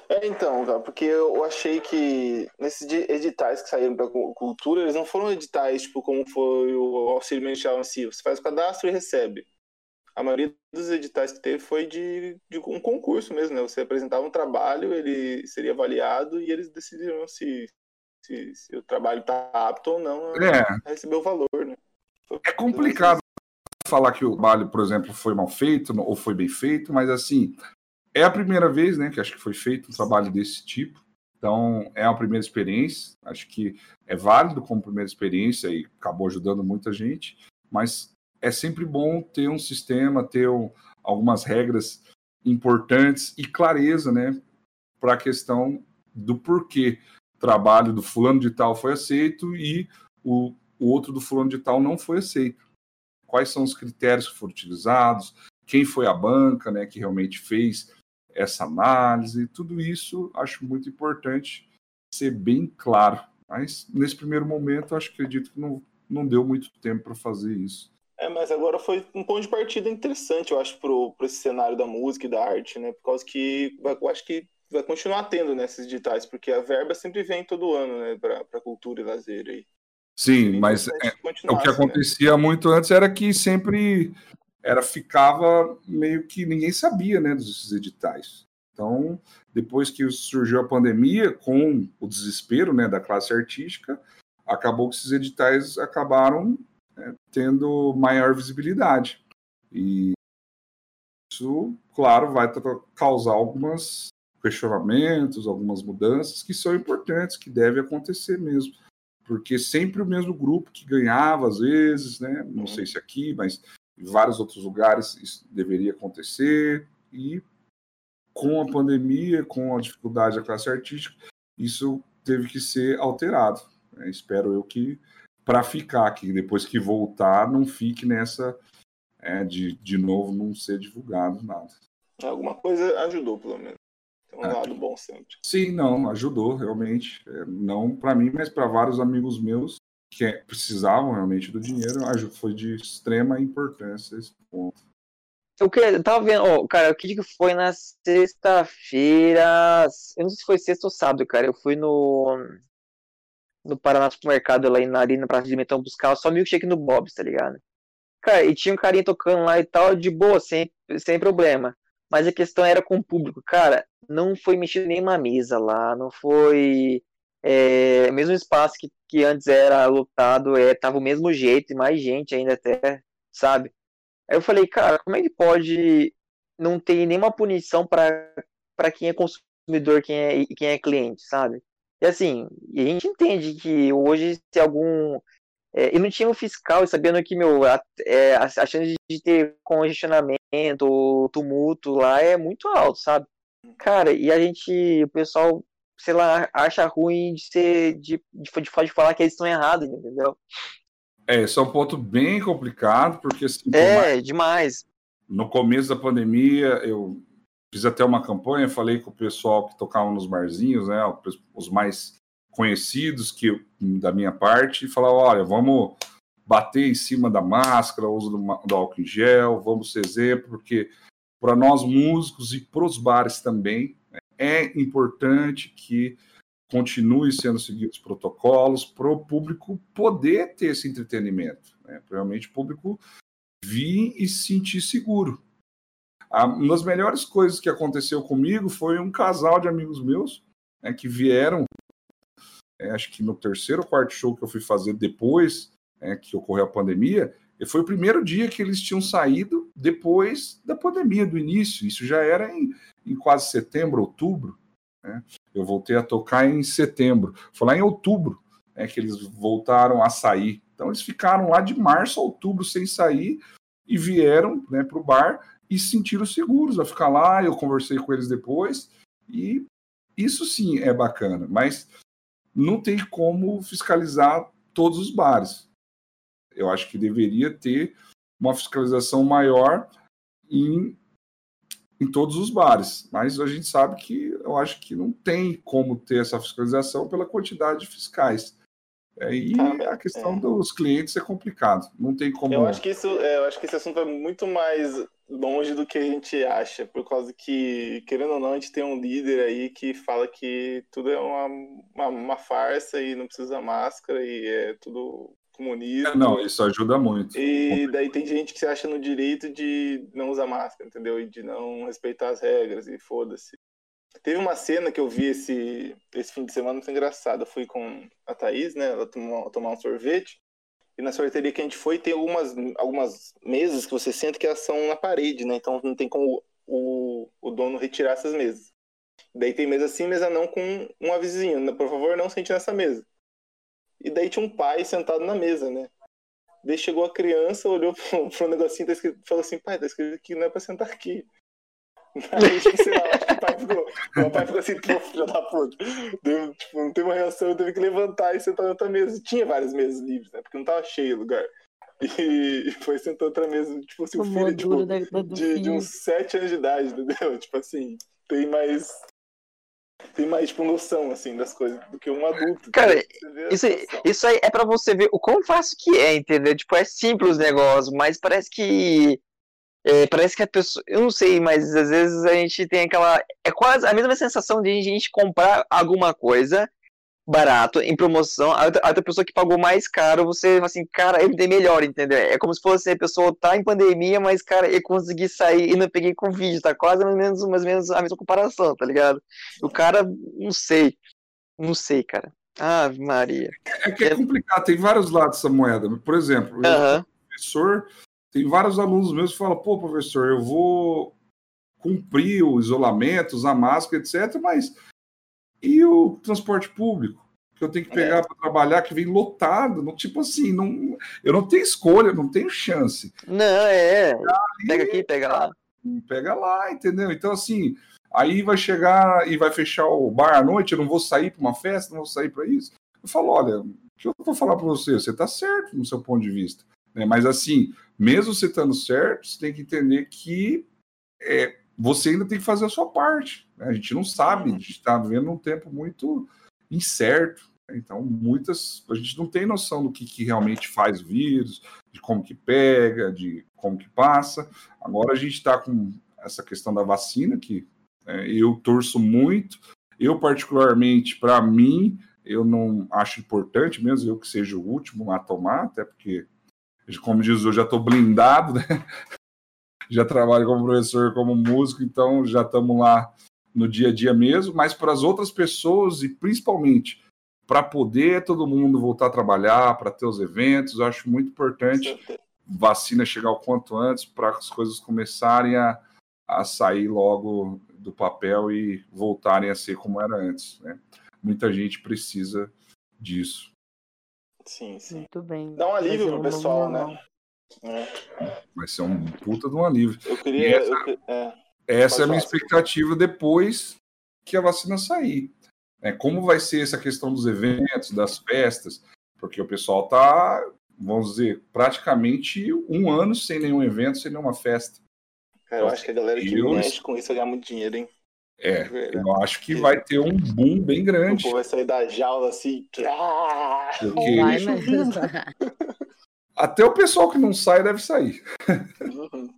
É, então, cara, porque eu achei que nesses editais que saíram para cultura, eles não foram editais, tipo, como foi o auxílio emergencial em. Você faz o cadastro e recebe. A maioria dos editais que teve foi de, de um concurso mesmo, né? Você apresentava um trabalho, ele seria avaliado e eles decidiram se, se, se o trabalho está apto ou não a, é. a receber o valor, né? Foi é complicado falar que o trabalho, por exemplo, foi mal feito ou foi bem feito, mas assim, é a primeira vez, né, que acho que foi feito um trabalho desse tipo. Então, é uma primeira experiência. Acho que é válido como primeira experiência e acabou ajudando muita gente. Mas é sempre bom ter um sistema, ter um, algumas regras importantes e clareza, né, para a questão do porquê o trabalho do fulano de tal foi aceito e o, o outro do fulano de tal não foi aceito. Quais são os critérios que foram utilizados, quem foi a banca né, que realmente fez essa análise, tudo isso acho muito importante ser bem claro. Mas nesse primeiro momento, acho acredito que não, não deu muito tempo para fazer isso. É, mas agora foi um ponto de partida interessante, eu acho, para esse cenário da música e da arte, né? Por causa que eu acho que vai continuar tendo nesses né, digitais, porque a verba sempre vem todo ano, né, para cultura e lazer aí. Sim, mas é, o que né? acontecia né? muito antes era que sempre era ficava meio que ninguém sabia, né, dos editais. Então, depois que surgiu a pandemia, com o desespero, né, da classe artística, acabou que esses editais acabaram tendo maior visibilidade. E isso, claro, vai causar alguns questionamentos, algumas mudanças que são importantes, que devem acontecer mesmo. Porque sempre o mesmo grupo que ganhava, às vezes, né? Não sei se aqui, mas em vários outros lugares isso deveria acontecer. E com a pandemia, com a dificuldade da classe artística, isso teve que ser alterado. Né? Espero eu que para ficar aqui, depois que voltar, não fique nessa é, de, de novo não ser divulgado nada. Alguma coisa ajudou, pelo menos. Tem um é. lado bom sempre. Sim, não, ajudou realmente. É, não para mim, mas para vários amigos meus que é, precisavam realmente do dinheiro, foi de extrema importância esse ponto. O que eu tava vendo, oh, cara, o que foi na sexta-feira? Eu não sei se foi sexta ou sábado, cara. Eu fui no no Paraná Supermercado lá ali na Praça de Metão buscar só milkshake no Bob's, tá ligado? Cara, e tinha um carinha tocando lá e tal, de boa, sem, sem problema. Mas a questão era com o público. Cara, não foi mexido nenhuma mesa lá, não foi. É, mesmo espaço que, que antes era lotado, é, tava o mesmo jeito, e mais gente ainda até, sabe? Aí eu falei, cara, como é que pode não ter nenhuma punição para quem é consumidor, quem é, quem é cliente, sabe? E assim, a gente entende que hoje se algum. É, e não tinha um fiscal, sabendo que, meu, a, é, a, chance de ter congestionamento ou tumulto lá é muito alto, sabe? Cara, e a gente, o pessoal, sei lá, acha ruim de ser, de, de, de falar que eles estão errados, entendeu? É, esse é um ponto bem complicado, porque assim, É, mais, demais. No começo da pandemia, eu Fiz até uma campanha, falei com o pessoal que tocava nos barzinhos, né, os mais conhecidos que da minha parte, e falar, olha, vamos bater em cima da máscara, uso do, do álcool em gel, vamos ser exemplo, porque para nós músicos e para os bares também é importante que continue sendo seguidos os protocolos para o público poder ter esse entretenimento, né? realmente o público vir e se sentir seguro. Uma das melhores coisas que aconteceu comigo foi um casal de amigos meus né, que vieram, é, acho que no terceiro ou quarto show que eu fui fazer depois é, que ocorreu a pandemia, e foi o primeiro dia que eles tinham saído depois da pandemia, do início. Isso já era em, em quase setembro, outubro. Né? Eu voltei a tocar em setembro. Foi lá em outubro é, que eles voltaram a sair. Então eles ficaram lá de março a outubro sem sair e vieram né, para o bar e se sentiram seguros a ficar lá. Eu conversei com eles depois e isso sim é bacana, mas não tem como fiscalizar todos os bares. Eu acho que deveria ter uma fiscalização maior em, em todos os bares, mas a gente sabe que eu acho que não tem como ter essa fiscalização pela quantidade de fiscais. É, e ah, a questão é. dos clientes é complicado. Não tem como. Eu acho que isso, é, eu acho que esse assunto é muito mais longe do que a gente acha, por causa que, querendo ou não, a gente tem um líder aí que fala que tudo é uma, uma, uma farsa e não precisa máscara e é tudo comunismo. Não, isso ajuda muito. E daí tem gente que se acha no direito de não usar máscara, entendeu? E de não respeitar as regras e foda-se. Teve uma cena que eu vi esse, esse fim de semana muito engraçada. Eu fui com a Thaís, né? Ela tomou, tomar um sorvete. E na sorveteria que a gente foi, tem algumas, algumas mesas que você sente que elas são na parede, né? Então não tem como o, o dono retirar essas mesas. Daí tem mesa sim, mesa não com um avisinho. Né? Por favor, não sente nessa mesa. E daí tinha um pai sentado na mesa, né? Daí chegou a criança, olhou [LAUGHS] pro, pro negocinho tá falou assim, pai, tá escrito que não é pra sentar aqui. Aí, tipo, sei lá, acho que o pai ficou, meu pai ficou assim, pô, filho da puta. Deu, tipo, não teve uma reação, eu teve que levantar e sentar em outra mesa. Tinha várias mesas livres, né? Porque não tava cheio o lugar. E foi sentar outra mesa, tipo assim, o filho tipo, da- da- de, de uns 7 anos de idade, entendeu? Tipo assim, tem mais. Tem mais, tipo, noção, assim, das coisas do que um adulto. Cara, Isso, isso aí é pra você ver o quão fácil que é, entendeu? Tipo, é simples o negócio, mas parece que. É, parece que a pessoa. Eu não sei, mas às vezes a gente tem aquela. É quase a mesma sensação de a gente comprar alguma coisa barato, em promoção, a outra, a outra pessoa que pagou mais caro, você fala assim, cara, eu me dei melhor, entendeu? É como se fosse a pessoa tá em pandemia, mas, cara, eu consegui sair e não peguei Covid, tá quase mais ou menos, mais ou menos a mesma comparação, tá ligado? O cara, não sei, não sei, cara. Ave Maria. É que é complicado, tem vários lados dessa moeda. Por exemplo, eu, Aham. professor, tem vários alunos meus que falam, pô, professor, eu vou cumprir o isolamento, usar máscara, etc., mas e o transporte público? Que eu tenho que pegar para trabalhar, que vem lotado, não, tipo assim, não, eu não tenho escolha, não tenho chance. Não, é. Pega aqui, pega lá. Pega lá, entendeu? Então, assim, aí vai chegar e vai fechar o bar à noite, eu não vou sair para uma festa, não vou sair para isso. Eu falo, olha, o que eu vou falar para você? Você está certo no seu ponto de vista. Né? Mas, assim, mesmo você estando certo, você tem que entender que é, você ainda tem que fazer a sua parte. né? A gente não sabe, a gente está vivendo um tempo muito incerto. né? Então, muitas. A gente não tem noção do que, que realmente faz o vírus, de como que pega, de como que passa. Agora a gente está com essa questão da vacina, que é, eu torço muito. Eu, particularmente, para mim, eu não acho importante, mesmo eu que seja o último a tomar, até porque, como diz, eu já estou blindado, né? [LAUGHS] Já trabalho como professor, como músico, então já estamos lá no dia a dia mesmo, mas para as outras pessoas e principalmente para poder todo mundo voltar a trabalhar, para ter os eventos, eu acho muito importante vacina chegar o quanto antes para as coisas começarem a, a sair logo do papel e voltarem a ser como era antes. Né? Muita gente precisa disso. Sim, sim. Muito bem. Dá um alívio pro pessoal, né? É. Vai ser um puta de um alívio. Eu queria. essa- eu é. Essa é a minha expectativa depois que a vacina sair. É, como vai ser essa questão dos eventos, das festas? Porque o pessoal está, vamos dizer, praticamente um ano sem nenhum evento, sem nenhuma festa. Cara, eu acho que a galera que mexe com isso vai ganhar muito dinheiro, hein? É, Verdade. eu acho que vai ter um boom bem O grande. povo vai sair da jaula assim. Porque [LAUGHS] Vai, [LAUGHS] até o pessoal que não sai deve sair. Uhum.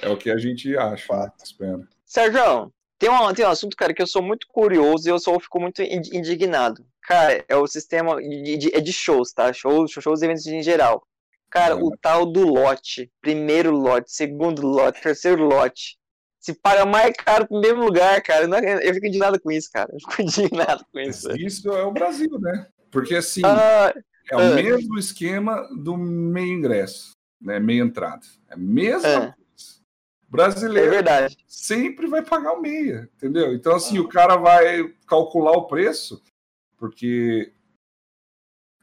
É o que a gente acha, espera. Sérgio, tem um, tem um assunto, cara, que eu sou muito curioso e eu só fico muito in- indignado. Cara, é o sistema de, de- é de shows, tá? Shows, shows e eventos em geral. Cara, Uhum. o tal do lote, primeiro lote, segundo lote, terceiro lote, se paga mais caro pro mesmo lugar, cara. Eu, fico indignado com isso, cara. Eu fico indignado [LAUGHS] com isso. Isso é o Brasil, né? Porque assim, Ah, é o ah. mesmo esquema do meio ingresso, né? Meia entrada. É a mesma É. coisa. é Brasileiro verdade. sempre vai pagar o meia, entendeu? Então, assim, o cara vai calcular o preço, porque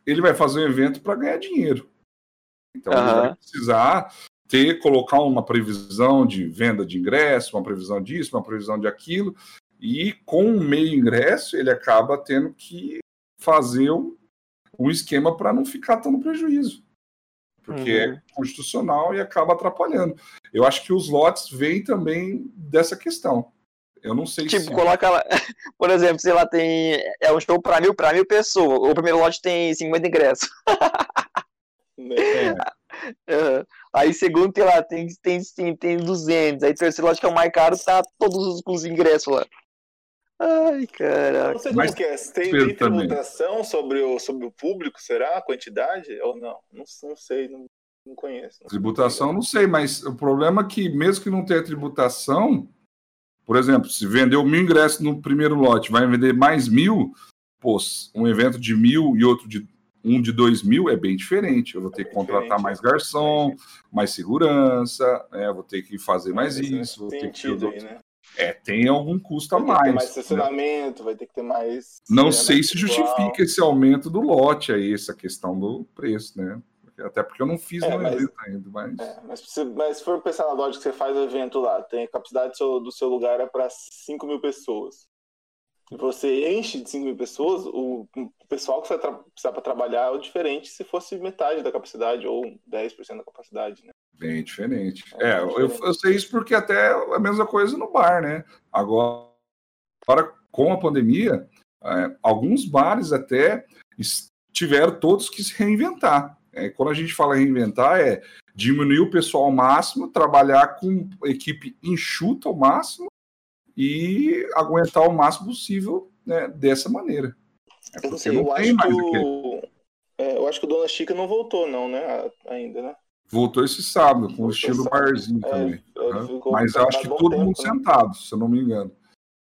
ele vai fazer um evento para ganhar dinheiro. Então, ele vai precisar ter, colocar uma previsão de venda de ingresso, uma previsão disso, uma previsão de aquilo, e com o meio ingresso, ele acaba tendo que fazer um, um esquema para não ficar tão no prejuízo. Porque Uhum. é constitucional e acaba atrapalhando. Eu acho que os lotes vêm também dessa questão. Eu não sei Tipo, se. coloca lá, [LAUGHS] por exemplo, sei lá, tem. É um show pra mil, pra mil pessoas. O primeiro lote tem 50 ingressos. [LAUGHS] Né? É, [LAUGHS] Aham. Aí segundo tem lá, tem, tem, tem, tem 200. Aí terceiro lote que é o mais caro, tá todos os, os ingressos lá. Ai, Não caraca. sei Mas como que é. Tem, tem tributação sobre o, sobre o público, será? A quantidade? Ou não? Não, não sei, não, não conheço. Não sei. tributação, não sei, mas o problema é que, mesmo que não tenha tributação, por exemplo, se vendeu mil ingressos no primeiro lote, vai vender mais mil, pô, um evento de mil e outro de um de dois mil é bem diferente. Eu vou ter que bem contratar mais é. garçom, mais segurança, né? vou ter que fazer mais Faz isso, vou ter que ter aí, né? É, tem algum custo a Vai ter mais. mais né? estacionamento, vai ter que ter mais. Não é, sei mais se justifica esse aumento do lote aí, essa questão do preço, né? Até porque eu não fiz É, no mas- evento ainda, mas. É, mas, se, mas se for pensar na lógica que você faz o evento lá, tem a capacidade do seu, do seu lugar é para 5 mil pessoas. Você enche de 5 mil pessoas, o, pessoal que você vai precisar para trabalhar é diferente se fosse metade da capacidade ou 10% da capacidade, né? Bem diferente. É, É, bem eu, diferente. eu sei isso porque até é a mesma coisa no bar, né? Agora, agora com a pandemia, é, alguns bares até tiveram todos que se reinventar. É, quando a gente fala reinventar, é diminuir o pessoal ao máximo, trabalhar com equipe enxuta ao máximo e aguentar o máximo possível né, dessa maneira. É Eu não sei, não eu acho que o o, é, eu acho que o Dona Chica não voltou, não, né? Ainda, né? Voltou esse sábado, com o Voltou estilo sábado. barzinho também. É, ficou Mas eu acho que todo tempo, mundo né? sentado, se eu não me engano.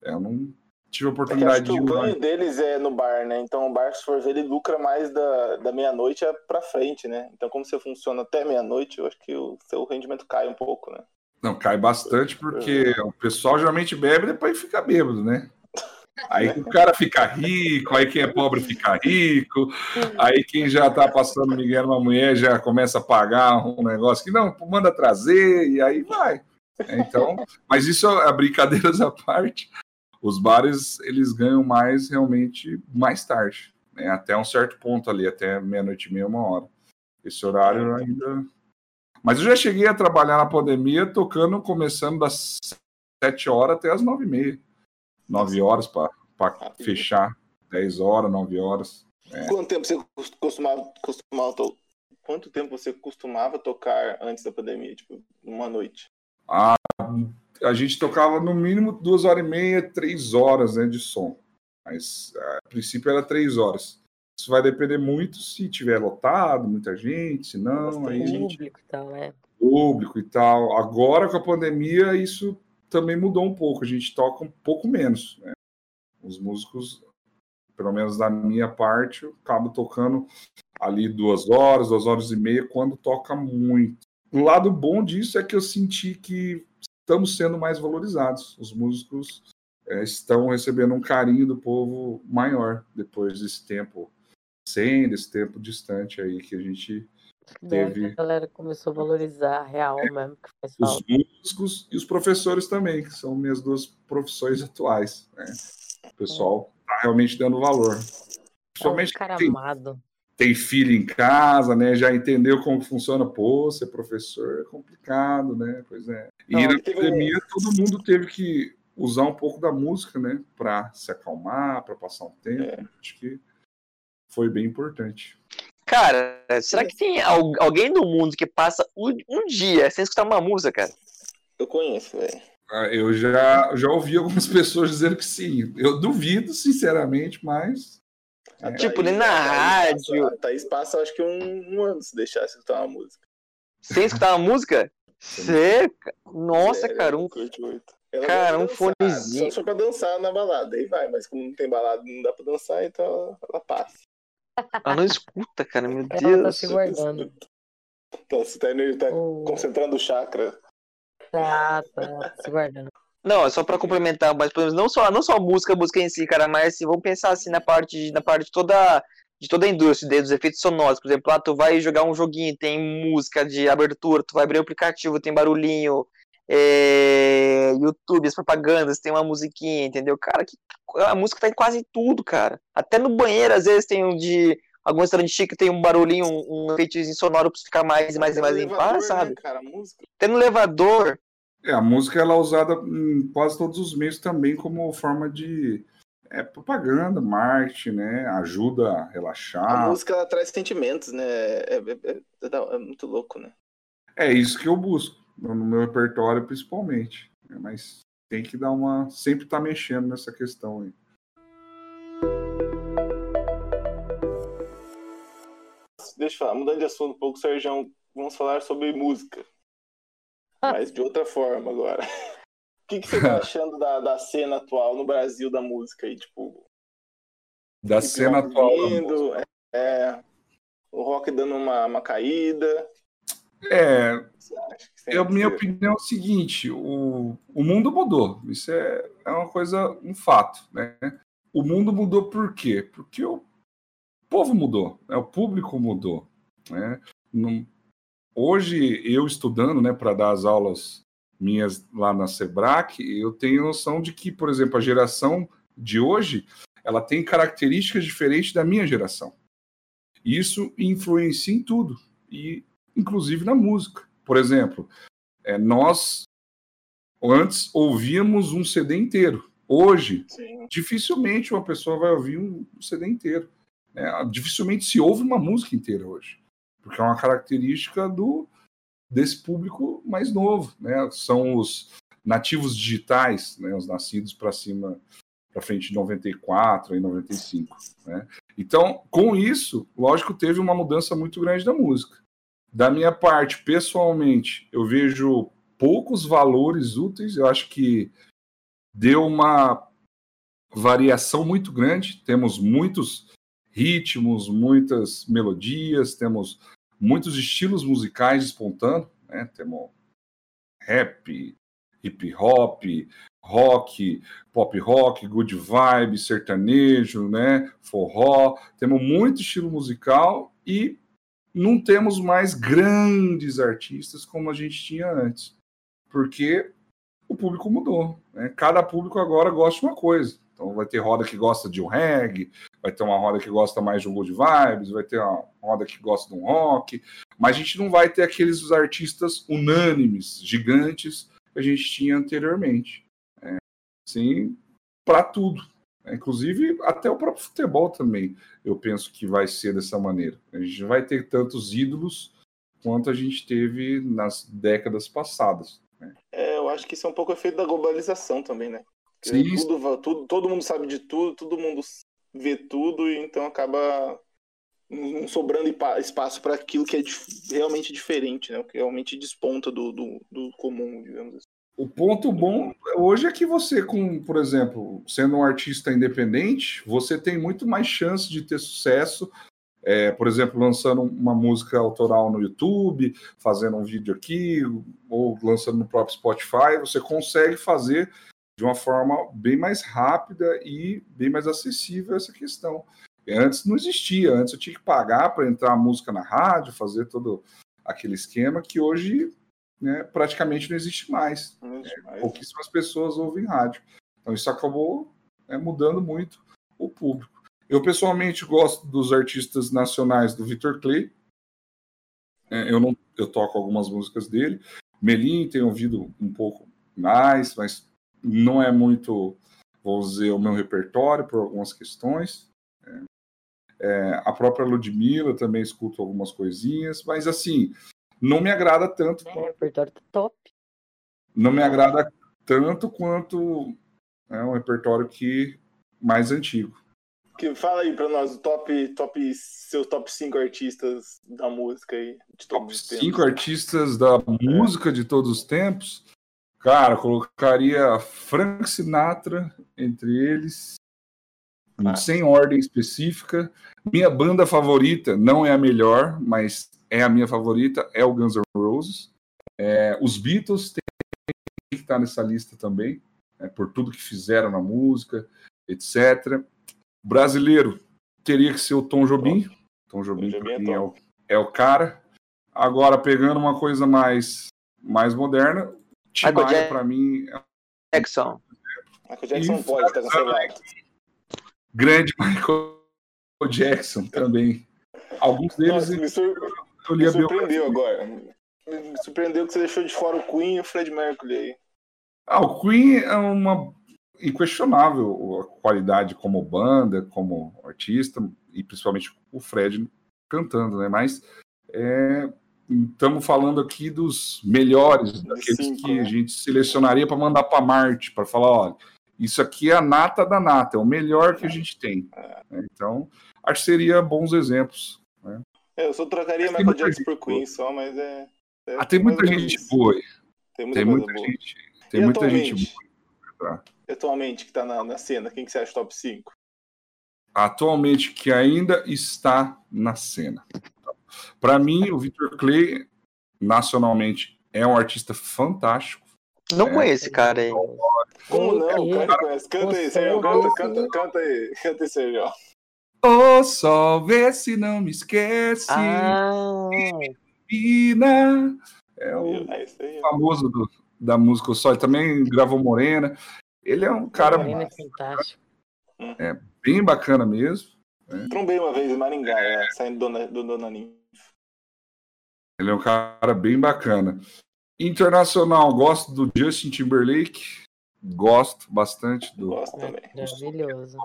É, eu não tive a É oportunidade que de o ganho deles é no bar, né? Então o bar, se for ver, ele lucra mais da, da meia-noite pra frente, né? Então, como você funciona até meia-noite, eu acho que o seu rendimento cai um pouco, né? Não, cai bastante porque o pessoal geralmente bebe e depois fica bêbado, né? Aí o cara fica rico, aí quem é pobre fica rico, aí quem já tá passando Miguel uma mulher já começa a pagar um negócio que não, manda trazer, e aí vai. Então, mas isso é brincadeiras à parte. Os bares, eles ganham mais realmente mais tarde, né? até um certo ponto ali, até meia-noite e meia, uma hora. Esse horário ainda. Mas eu já cheguei a trabalhar na pandemia tocando, começando das sete horas até as nove e meia. Nove horas para fechar, dez horas, nove horas. Quanto tempo você cos- costumava, costumava to- Quanto tempo você costumava tocar antes da pandemia? Tipo, uma noite? A, a gente tocava no mínimo duas horas e meia, três horas né, de som. Mas a princípio era três horas. Isso vai depender muito se tiver lotado, muita gente, se não, aí Público e tal, é. público e tal. Agora com a pandemia isso também mudou um pouco. A gente toca um pouco menos. Né? Os músicos, pelo menos da minha parte, eu acabo tocando ali duas horas, duas horas e meia quando toca muito. O lado bom disso é que eu senti que estamos sendo mais valorizados. Os músicos é, estão recebendo um carinho do povo maior depois desse tempo sem, desse tempo distante aí que a gente Teve- A galera começou a valorizar a real mesmo, que faz os músicos e os professores também, que são minhas duas profissões atuais. né? O pessoal está realmente dando valor. É um Principalmente cara quem tem, amado. tem filho em casa, né? Já entendeu como funciona. Pô, ser professor é complicado, né? Pois é. E Não, na um- pandemia todo mundo teve que usar um pouco da música, né? Para se acalmar, para passar um tempo. É. Acho que foi bem importante. Cara, será que tem al- alguém no mundo que passa um, um dia sem escutar uma música, cara? Eu conheço, velho. Ah, Eu já, já ouvi algumas [LAUGHS] pessoas dizendo que sim. Eu duvido, sinceramente, mas A Tipo, Thaís- nem na Thaís rádio. Passa, a Thaís passa, acho que um, um ano se deixasse escutar uma música. Sem escutar uma música? Você. Nossa, Sério, cara, um. Ela Cara, um dançar, fonezinho. Só for pra dançar na balada, aí vai, mas como não tem balada, não dá pra dançar, então ela, ela passa. Ela não escuta, cara, meu [LAUGHS] Ela tá Deus. se guardando. Então, você tá, tá O- concentrando o chakra. Tá, tá se guardando. Não, é só pra complementar, mas pelo menos não só, não só a música, a música em si, cara, mas se vamos pensar assim na parte, de- na parte de toda, de toda a indústria, de- dos efeitos sonoros, por exemplo, lá tu vai jogar um joguinho, tem música de abertura, tu vai abrir o aplicativo, tem barulhinho, é, YouTube, as propagandas, tem uma musiquinha, entendeu? Cara, que, a música tá em quase tudo, cara. Até no banheiro, às vezes, tem um de. Algum restaurante chique tem um barulhinho, um, um efeitozinho sonoro pra você ficar mais e mais e mais em paz, sabe? Né, cara, a música. Até no elevador, é, a música ela é usada em quase todos os meios também como forma de é, propaganda, marketing, né? Ajuda a A relaxar. música ela traz sentimentos, né? É, é- é- é- é muito louco, né? É isso que eu busco no meu repertório, principalmente. né, Mas tem que dar uma. Sempre tá mexendo nessa questão aí. Deixa eu falar, mudando de assunto um pouco, Sérgio, vamos falar sobre música. Mas de outra forma agora. O que, que você tá [LAUGHS] achando da, da cena atual no Brasil da música aí? Tipo, Da cena atual. da vindo, música. é, o rock dando uma, uma caída. É, Eu, minha ser? opinião é o seguinte: o, o mundo mudou. Isso é, é uma coisa, um fato. Né? O mundo mudou por quê? Porque o povo mudou, né? o público mudou. Né? não... hoje eu estudando, né, para dar as aulas minhas lá na Sebrac, eu tenho noção de que, por exemplo, a geração de hoje, ela tem características diferentes da minha geração. Isso influencia em tudo, e inclusive na música. Por exemplo, é, nós antes ouvíamos um CD inteiro. Hoje, Sim. dificilmente uma pessoa vai ouvir um CD inteiro. É, dificilmente se ouve uma música inteira hoje, porque é uma característica do desse público mais novo, né? São os nativos digitais, né? Os nascidos para cima, para frente de 94 e 95, né? Então, com isso, lógico, teve uma mudança muito grande da música. Da minha parte, pessoalmente, eu vejo poucos valores úteis. Eu acho que deu uma variação muito grande. Temos muitos ritmos, muitas melodias, temos muitos estilos musicais despontando. Né? Temos rap, hip hop, rock, pop rock, good vibe, sertanejo, né? forró. Temos muito estilo musical e não temos mais grandes artistas como a gente tinha antes, porque o público mudou. Né? Cada público agora gosta de uma coisa. Então vai ter roda que gosta de um reggae, vai ter uma roda que gosta mais de um good vibes, vai ter uma roda que gosta de um rock, mas a gente não vai ter aqueles artistas unânimes, gigantes que a gente tinha anteriormente. Né? Sim, para tudo. Inclusive, até o próprio futebol também, eu penso que vai ser dessa maneira. A gente vai ter tantos ídolos quanto a gente teve nas décadas passadas. Né? É, eu acho que isso é um pouco efeito da globalização também, né? Sim. Tudo, tudo, todo mundo sabe de tudo, todo mundo vê tudo, e então acaba não sobrando espaço para aquilo que é realmente diferente, né? O que realmente desponta do, do, do comum, digamos assim. O ponto bom hoje é que você, com, por exemplo, sendo um artista independente, você tem muito mais chance de ter sucesso. É, por exemplo, lançando uma música autoral no YouTube, fazendo um vídeo aqui, ou lançando no próprio Spotify, você consegue fazer de uma forma bem mais rápida e bem mais acessível essa questão. Antes não existia, antes eu tinha que pagar para entrar a música na rádio, fazer todo aquele esquema que hoje né, praticamente não existe mais. Não existe mais. É, pouquíssimas pessoas ouvem rádio. Então isso acabou né, mudando muito o público. Eu pessoalmente gosto dos artistas nacionais do Victor Clay. É, eu não, eu toco algumas músicas dele. Melim tenho ouvido um pouco mais, mas não é muito, vou dizer, o meu repertório por algumas questões. É, é a própria Ludmilla também escuto algumas coisinhas, mas assim, não me agrada tanto. É, o repertório tá top. Não me agrada tanto quanto é um repertório que mais antigo. Que fala aí para nós o top, top, seus top 5 artistas da música aí de todos top 5 artistas da música de todos os tempos. Cara, colocaria Frank Sinatra entre eles, ah. sem ordem específica. Minha banda favorita não é a melhor, mas é a minha favorita, é o Guns N' Roses. É, os Beatles têm que estar nessa lista também, é, por tudo que fizeram na música, etc. Brasileiro teria que ser o Tom Jobim. Tom Jobim, Tom Jobim é, é, o, é o cara. Agora, pegando uma coisa mais, mais moderna, Tim Maia, para mim. É Jackson. Michael Jackson pode estar cancelado. Grande Michael Jackson também. Alguns deles. Nossa, me, sur... me surpreendeu agora. Me surpreendeu que você deixou de fora o Queen e o Fred Mercury aí. Ah, o Queen é uma inquestionável a qualidade como banda, como artista, e principalmente o Fred cantando, né? Mas é, estamos falando aqui dos melhores, daqueles Cinco, que né? a gente selecionaria para mandar para Marte, para falar, olha, isso aqui é a nata da nata, é o melhor que a gente tem. É. Então, acho que seria bons exemplos. É, eu só trocaria Michael Jackson por Queen só, mas é. é ah, tem muita gente boa aí. Tem muita, tem muita gente. Tem e muita gente boa. Atualmente que está na, na cena, quem que você acha top 5? Atualmente que ainda está na cena. Para mim, o Victor Clay, nacionalmente, é um artista fantástico. Não é, conheço esse cara aí. Como não? O cara conhece. Canta aí, Sérgio. Canta, canta, canta aí. Canta aí, Sérgio. Ô sol, vê se não me esquece. Ah, Pina. É o É famoso do- da música O Sol. Ele também gravou Morena. Ele é um cara Morena é fantástico. bem bacana mesmo. Trombei uma vez em Maringá, é, saindo do Dona, do Dona Ninfa. Ele é um cara bem bacana. Internacional, gosto do Justin Timberlake. Gosto bastante do. Gosto também. Maravilhoso.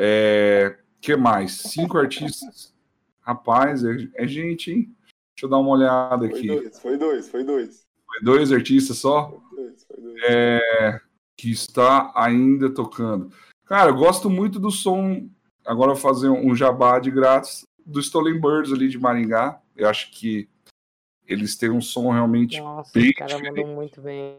É, que mais? Cinco artistas. Rapaz, é, é gente, hein? Deixa eu dar uma olhada Foi aqui. dois, foi dois, foi dois. Foi dois artistas só Foi dois, foi dois. É. que está ainda tocando. Cara, eu gosto muito do som. Agora eu vou fazer um jabá de grátis do Stolen Birds ali de Maringá. Eu acho que eles têm um som realmente Nossa, bem o cara mandou muito bem.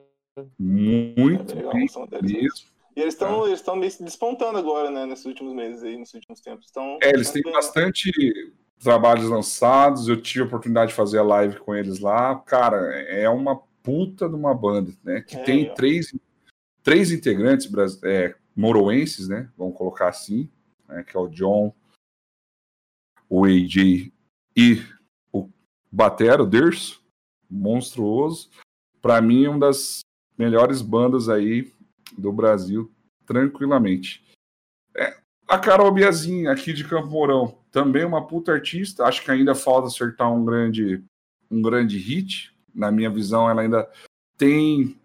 muito É legal, bem deles. mesmo. E eles estão eles estão meio se despontando agora, né? Nesses últimos meses aí, nesses últimos tempos. Estão, É, eles têm bem. bastante trabalhos lançados. Eu tive a oportunidade de fazer a live com eles lá. Cara, é uma puta de uma banda, né? Que É, tem ó. três, três integrantes é, moroenses, né? Vamos colocar assim, né? Que é o John, o AJ e o Batera, o Derso, monstruoso. Para mim, é uma das melhores bandas aí do Brasil, tranquilamente. É, a Carol Biazin, aqui de Campo Mourão, também uma puta artista. Acho que ainda falta acertar um grande, um grande hit. Na minha visão, ela ainda tem,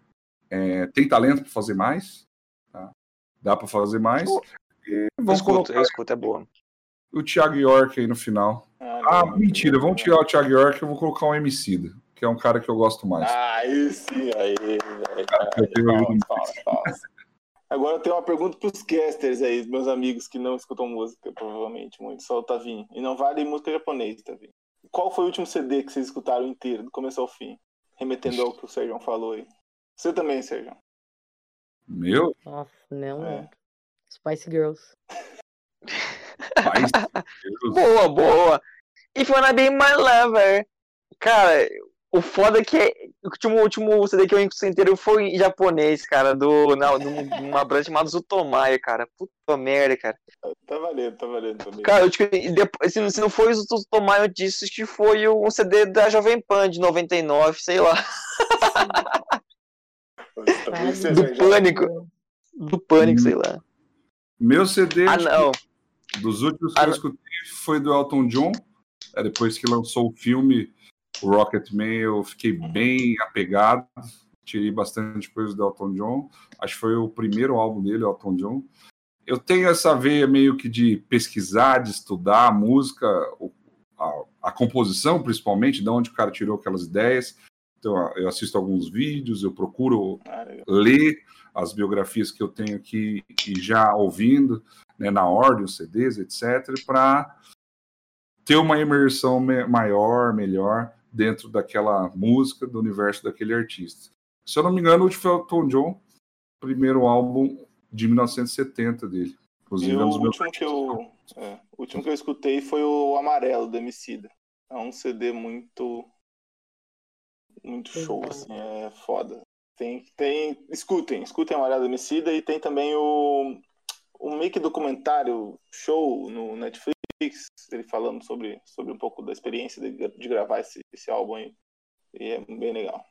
é, tem talento para fazer mais. tá? Dá para fazer mais. E eu escuto, colocar eu escuto, é boa. o Thiago York aí no final. Ah, não, mentira, vamos tirar o Thiago York eu vou colocar o Emicida, que é um cara que eu gosto mais. Aí sim, aí, velho. eu tenho Palmas, ouvido palmas, palmas. Agora eu tenho uma pergunta pros casters aí, meus amigos que não escutam música, provavelmente, muito, só o Tavinho. E não vale música japonesa, Tavinho. Qual foi o último CD que vocês escutaram inteiro, do começo ao fim? Remetendo ao que o Sérgio falou aí. Você também, Sérgio. Meu, Nossa, não. É. Spice Girls. pai, Deus. [LAUGHS] Boa, boa. If you wanna be my lover. Cara, o foda é que o último, último CD que eu escutei inteiro foi em japonês, cara, do, na, de uma banda chamada Zutomaia, cara. Puta merda, cara. Tá valendo, tá valendo também. Cara, eu, tipo, depois, se, não- se não foi o Zutomaia, eu disse que foi um CD da Jovem Pan de 99, sei lá. Tá do? Pânico. Do Pânico, Hum. sei lá. Meu CD Ah, não. dos últimos que Ah, eu não. escutei foi do Elton John. É, depois que lançou o filme o Rocketman, eu fiquei bem apegado. Tirei bastante coisa do Elton John. Acho que foi o primeiro álbum dele, Elton John. Eu tenho essa veia meio que de pesquisar, de estudar a música, a, a composição, principalmente, de onde o cara tirou aquelas ideias. Então, eu assisto alguns vídeos, eu procuro ler as biografias que eu tenho aqui e já ouvindo, né, na ordem, os CDs, etc., para ter uma imersão me- maior, melhor dentro daquela música, do universo daquele artista. Se eu não me engano, o último foi o Tom John, primeiro álbum de 1970 dele. Inclusive, E é o um dos meus último que eu, é, o último que eu escutei foi o Amarelo do Emicida. É um CD muito muito show, assim, é foda. Tem, tem, escutem, escutem Amarelo do Emicida e tem também o, o meio que documentário show no Netflix, ele falando sobre, sobre um pouco da experiência de, de gravar esse, esse álbum aí. E é bem legal.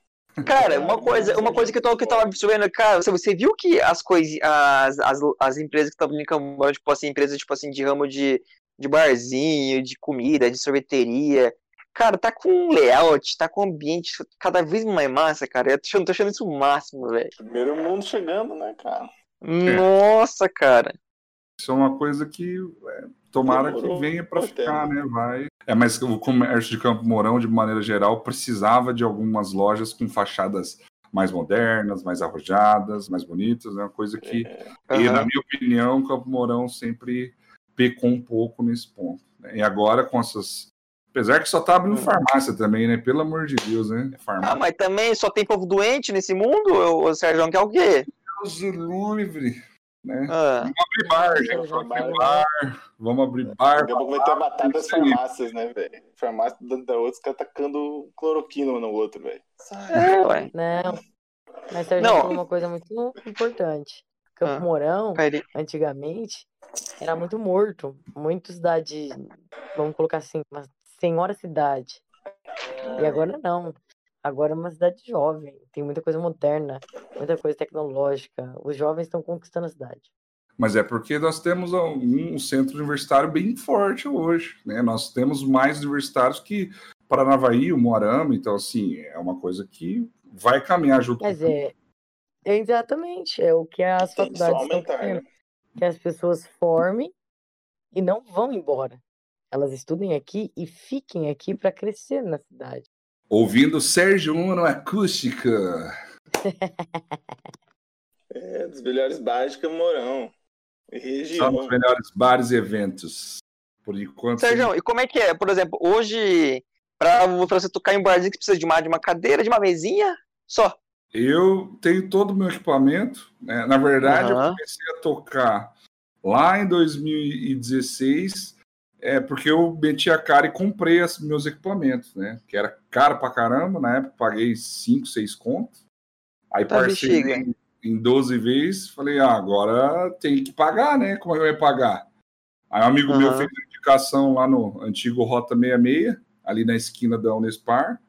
Cara, uma coisa, uma coisa que eu tava, que eu tava absorvendo, cara, você, você viu que as coisas, as, as, as empresas que estavam em Camboja, tipo assim, empresas tipo assim, de ramo de, de barzinho, de comida, de sorveteria, cara, tá com um layout, tá com um ambiente cada vez mais massa, cara. Eu tô achando, tô achando isso o máximo, velho. Primeiro mundo chegando, né, cara? Nossa, cara. Isso é uma coisa que é, tomara Demorou. que venha para ficar, né? Vai. É, mas o comércio de Campo Mourão, de maneira geral, precisava de algumas lojas com fachadas mais modernas, mais arrojadas, mais bonitas, é uma coisa que, É, e, Aham. na minha opinião, Campo Mourão sempre pecou um pouco nesse ponto. né? E agora com essas. Apesar que só tá abrindo Hum. farmácia também, né? Pelo amor de Deus, né? Ah, Farmácia. mas também só tem povo doente nesse mundo, o Sérgio, que é o quê? Deus livre, né? Ah, Vamos abrir bar, gente. Vamos abrir bar. Vamos abrir bar. Daqui a pouco vai ter a batalha das farmácias, né, velho? Farmácia da outra, os caras tacando cloroquina um no outro, velho. é, ué. Não. Mas Sérgio Não. falou uma coisa muito importante. Campo Ah. Mourão, Peraí. antigamente, era muito morto. Muito cidade, vamos colocar assim, uma senhora cidade. E agora não. Agora é uma cidade jovem, tem muita coisa moderna, muita coisa tecnológica. Os jovens estão conquistando a cidade. Mas é porque nós temos um centro universitário bem forte hoje, né? Nós temos mais universitários que Paranavaí, o Moarama, então assim, é uma coisa que vai caminhar junto Mas com é, é exatamente, é o que as tem faculdades estão querendo. Né? Que as pessoas formem e não vão embora. Elas estudem aqui e fiquem aqui para crescer na cidade. Ouvindo Sérgio Uno Acústica. [LAUGHS] é, dos melhores bares de Camorão. Região. São os melhores bares e eventos. Por enquanto. Sérgio, e como é que é? Por exemplo, hoje, para você tocar em Brasília, você precisa de uma, de uma cadeira, de uma mesinha? Só. Eu tenho todo o meu equipamento. Né? Na verdade, uhum. eu comecei a tocar lá em 2016, é, porque eu meti a cara e comprei os meus equipamentos, né? Que era caro pra caramba, na época paguei 5, 6 contos. Aí tá parcelei em 12 vezes, falei, ah, agora tem que pagar, né? Como é que vai pagar? Aí um amigo uhum. meu fez indicação lá no antigo Rota 66, ali na esquina da Unespar.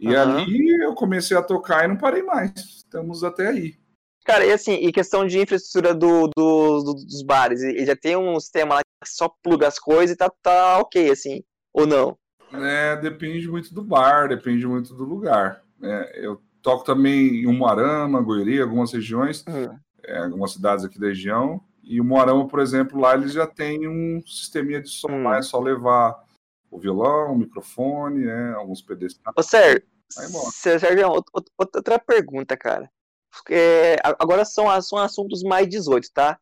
E uhum. ali eu comecei a tocar e não parei mais. Estamos até aí. Cara, e assim, e questão de infraestrutura do, do, do dos bares, ele já tem um sistema lá só pluga as coisas e tá, tá ok, assim, ou não? É, depende muito do bar, depende muito do lugar. É, eu toco também em Umuarama, Goiânia, algumas regiões, uhum. é, algumas cidades aqui da região. E o Moarama, por exemplo, lá eles já tem um sisteminha de som, uhum. é só levar o violão, o microfone, né, alguns pedestais. Ô, Sérgio, Sérgio, outra pergunta, cara. É, agora são, são assuntos mais 18, tá?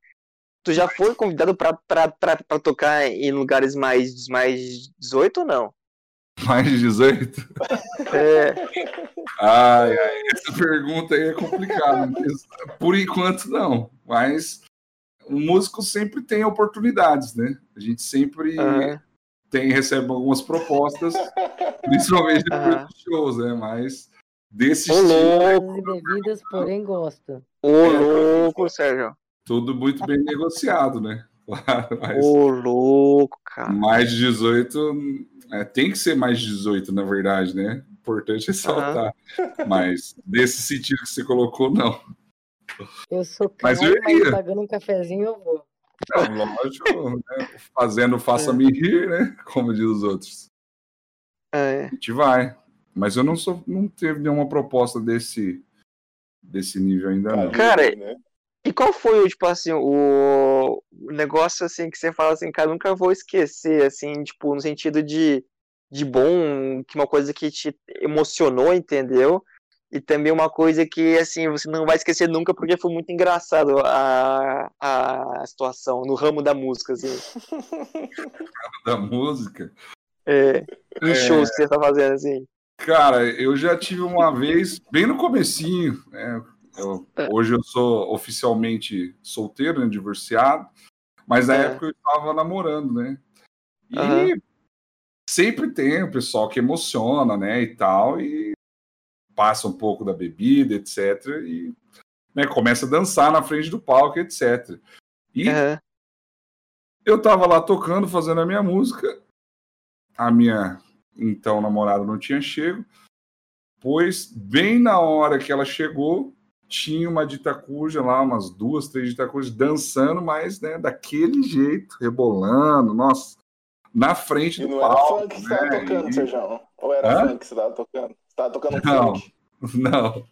Tu já foi convidado para tocar em lugares mais, mais 18 ou não? Mais de 18? É. Ai, ai, essa pergunta aí é complicada. Por enquanto, não. Mas o músico sempre tem oportunidades, né? A gente sempre uhum tem, recebe algumas propostas, principalmente depois uhum. dos shows, né? Mas desse Ô, estilo. bebidas, porém gosta. Ô, louco, Sérgio. Tudo muito bem negociado, né? Claro, mas Ô, louco, cara. Mais de 18. É, tem que ser mais de 18, na verdade, né? Importante [LAUGHS] ressaltar. Uhum. Mas nesse sentido que você colocou, não. Eu sou cara, mas, eu mas pagando um cafezinho eu vou. Não, lógico, né? fazendo faça-me é. rir, né? Como diz os outros. É. A gente vai. Mas eu não sou, não teve nenhuma proposta desse desse nível ainda não. Cara, e qual foi tipo assim o, o negócio assim que você fala assim, cara, nunca vou esquecer assim, tipo, no sentido de de bom, que uma coisa que te emocionou, entendeu? E também uma coisa que, assim, você não vai esquecer nunca, porque foi muito engraçado a, a situação no ramo da música, assim. [LAUGHS] da música? É, em é... shows que você tá fazendo, assim. Cara, eu já tive uma vez, bem no comecinho, né? Eu, é. hoje eu sou oficialmente solteiro, né, divorciado, mas na é. época eu estava namorando, né? E uhum. sempre tem o pessoal que emociona, né, e tal, e passa um pouco da bebida, etc. E né, começa a dançar na frente do palco, etc. E uhum. eu tava lá tocando, fazendo a minha música. A minha então namorada não tinha chego, pois bem na hora que ela chegou, tinha uma ditacuja lá, umas duas, três ditacujas dançando, mas né, daquele jeito, rebolando, nossa, na frente e do palco. Não era funk que você né? tocando, e... Sérgio? Ou era Hã? funk que você tava tocando? Tá tocando não, funk. Não.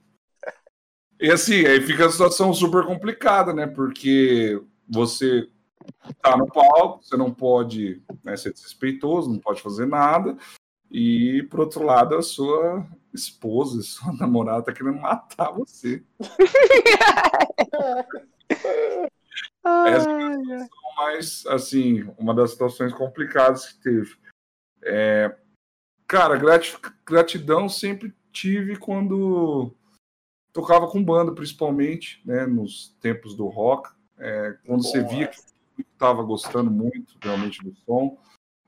E assim, aí fica a situação super complicada, né? Porque você tá no palco, você não pode né, ser desrespeitoso, não pode fazer nada. E, por outro lado, a sua esposa, [LAUGHS] sua namorada tá querendo matar você. Essa é a situação mais, assim, uma das situações complicadas que teve. É, cara, gratidão sempre tive quando tocava com banda, principalmente, né, nos tempos do rock, é, quando Boa. você via que estava gostando muito realmente do som,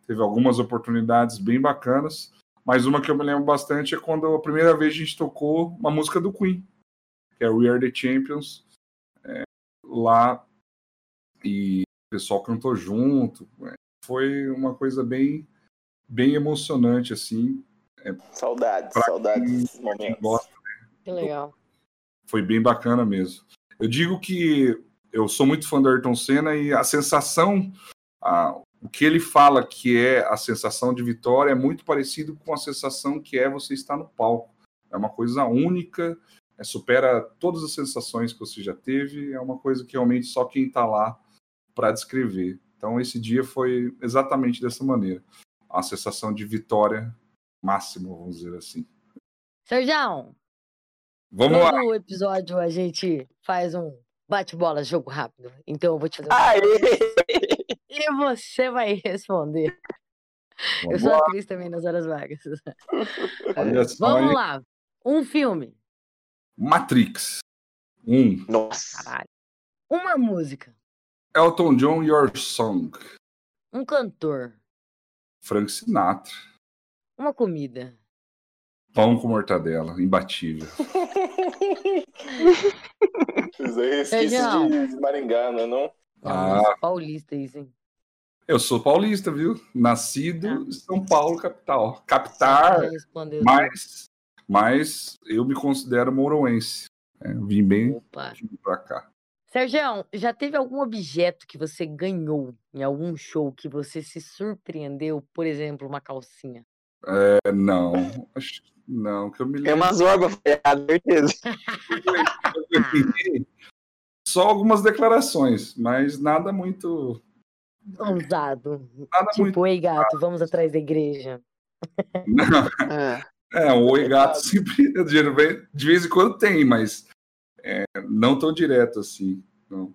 teve algumas oportunidades bem bacanas, mas uma que eu me lembro bastante é quando a primeira vez a gente tocou uma música do Queen, que é We Are The Champions, é, lá, e pessoal cantou junto. né? Foi uma coisa bem, bem emocionante, assim. Saudades, Pra saudades quem- momentos. gosta, Que legal. foi bem bacana mesmo. Eu digo que eu sou muito fã do Ayrton Senna e a sensação, a- o que ele fala que é a sensação de vitória é muito parecido com a sensação que é você estar no palco. É uma coisa única, é, supera todas as sensações que você já teve, é uma coisa que realmente só quem está lá para descrever. Então esse dia foi exatamente dessa maneira, a sensação de vitória máxima, vamos dizer assim. Sergião, Vamos lá. todo episódio a gente faz um bate-bola, jogo rápido. Então eu vou te fazer uma Aê! [LAUGHS] E você vai responder. Eu Vamos sou lá. atriz também nas horas vagas. [LAUGHS] Olha só, Vamos hein? lá. Um filme. Matrix. Um. Nossa. Caralho. Uma música. Elton John, Your Song. Um cantor. Frank Sinatra. Uma comida. Pão com mortadela. Imbatível. [LAUGHS] Isso aí é Feijão. de, de Maringá, não é não? É Ah. paulista isso, hein? Eu sou paulista, viu? Nascido Ah. em São Paulo, capital. Respondeu. mas, mas eu me considero mouroense. É, vim bem Opa. pra cá. Sergião, já teve algum objeto que você ganhou em algum show que você se surpreendeu? Por exemplo, uma calcinha. É, não, acho não, que eu me É lembro. uma zorba, errado, certeza. [LAUGHS] Só algumas declarações, mas nada muito. Ousado. Nada muito. Tipo, ei gato, vamos atrás da igreja. Não, Ah, [LAUGHS] É, um oi gato sempre, [LAUGHS] de vez em quando tem, mas é, não tão direto assim, não.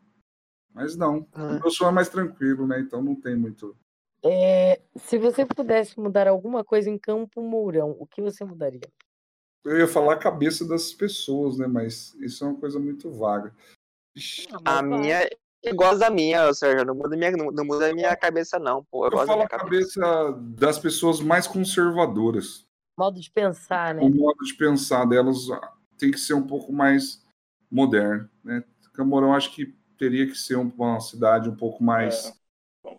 Mas não, ah. o meu som é mais tranquilo, né? Então não tem muito. É, se você pudesse mudar alguma coisa em Campo Mourão, o que você mudaria? Eu ia falar a cabeça das pessoas, né? Mas isso é uma coisa muito vaga. A minha. Eu gosto da minha, Sérgio. Não muda minha, não, não muda a minha cabeça, não, pô. Eu, Eu gosto da falo minha a cabeça. cabeça das pessoas mais conservadoras. Modo de pensar, né? O modo de pensar delas ah, tem que ser um pouco mais moderno, né? Camorão acho que teria que ser um- uma cidade um pouco mais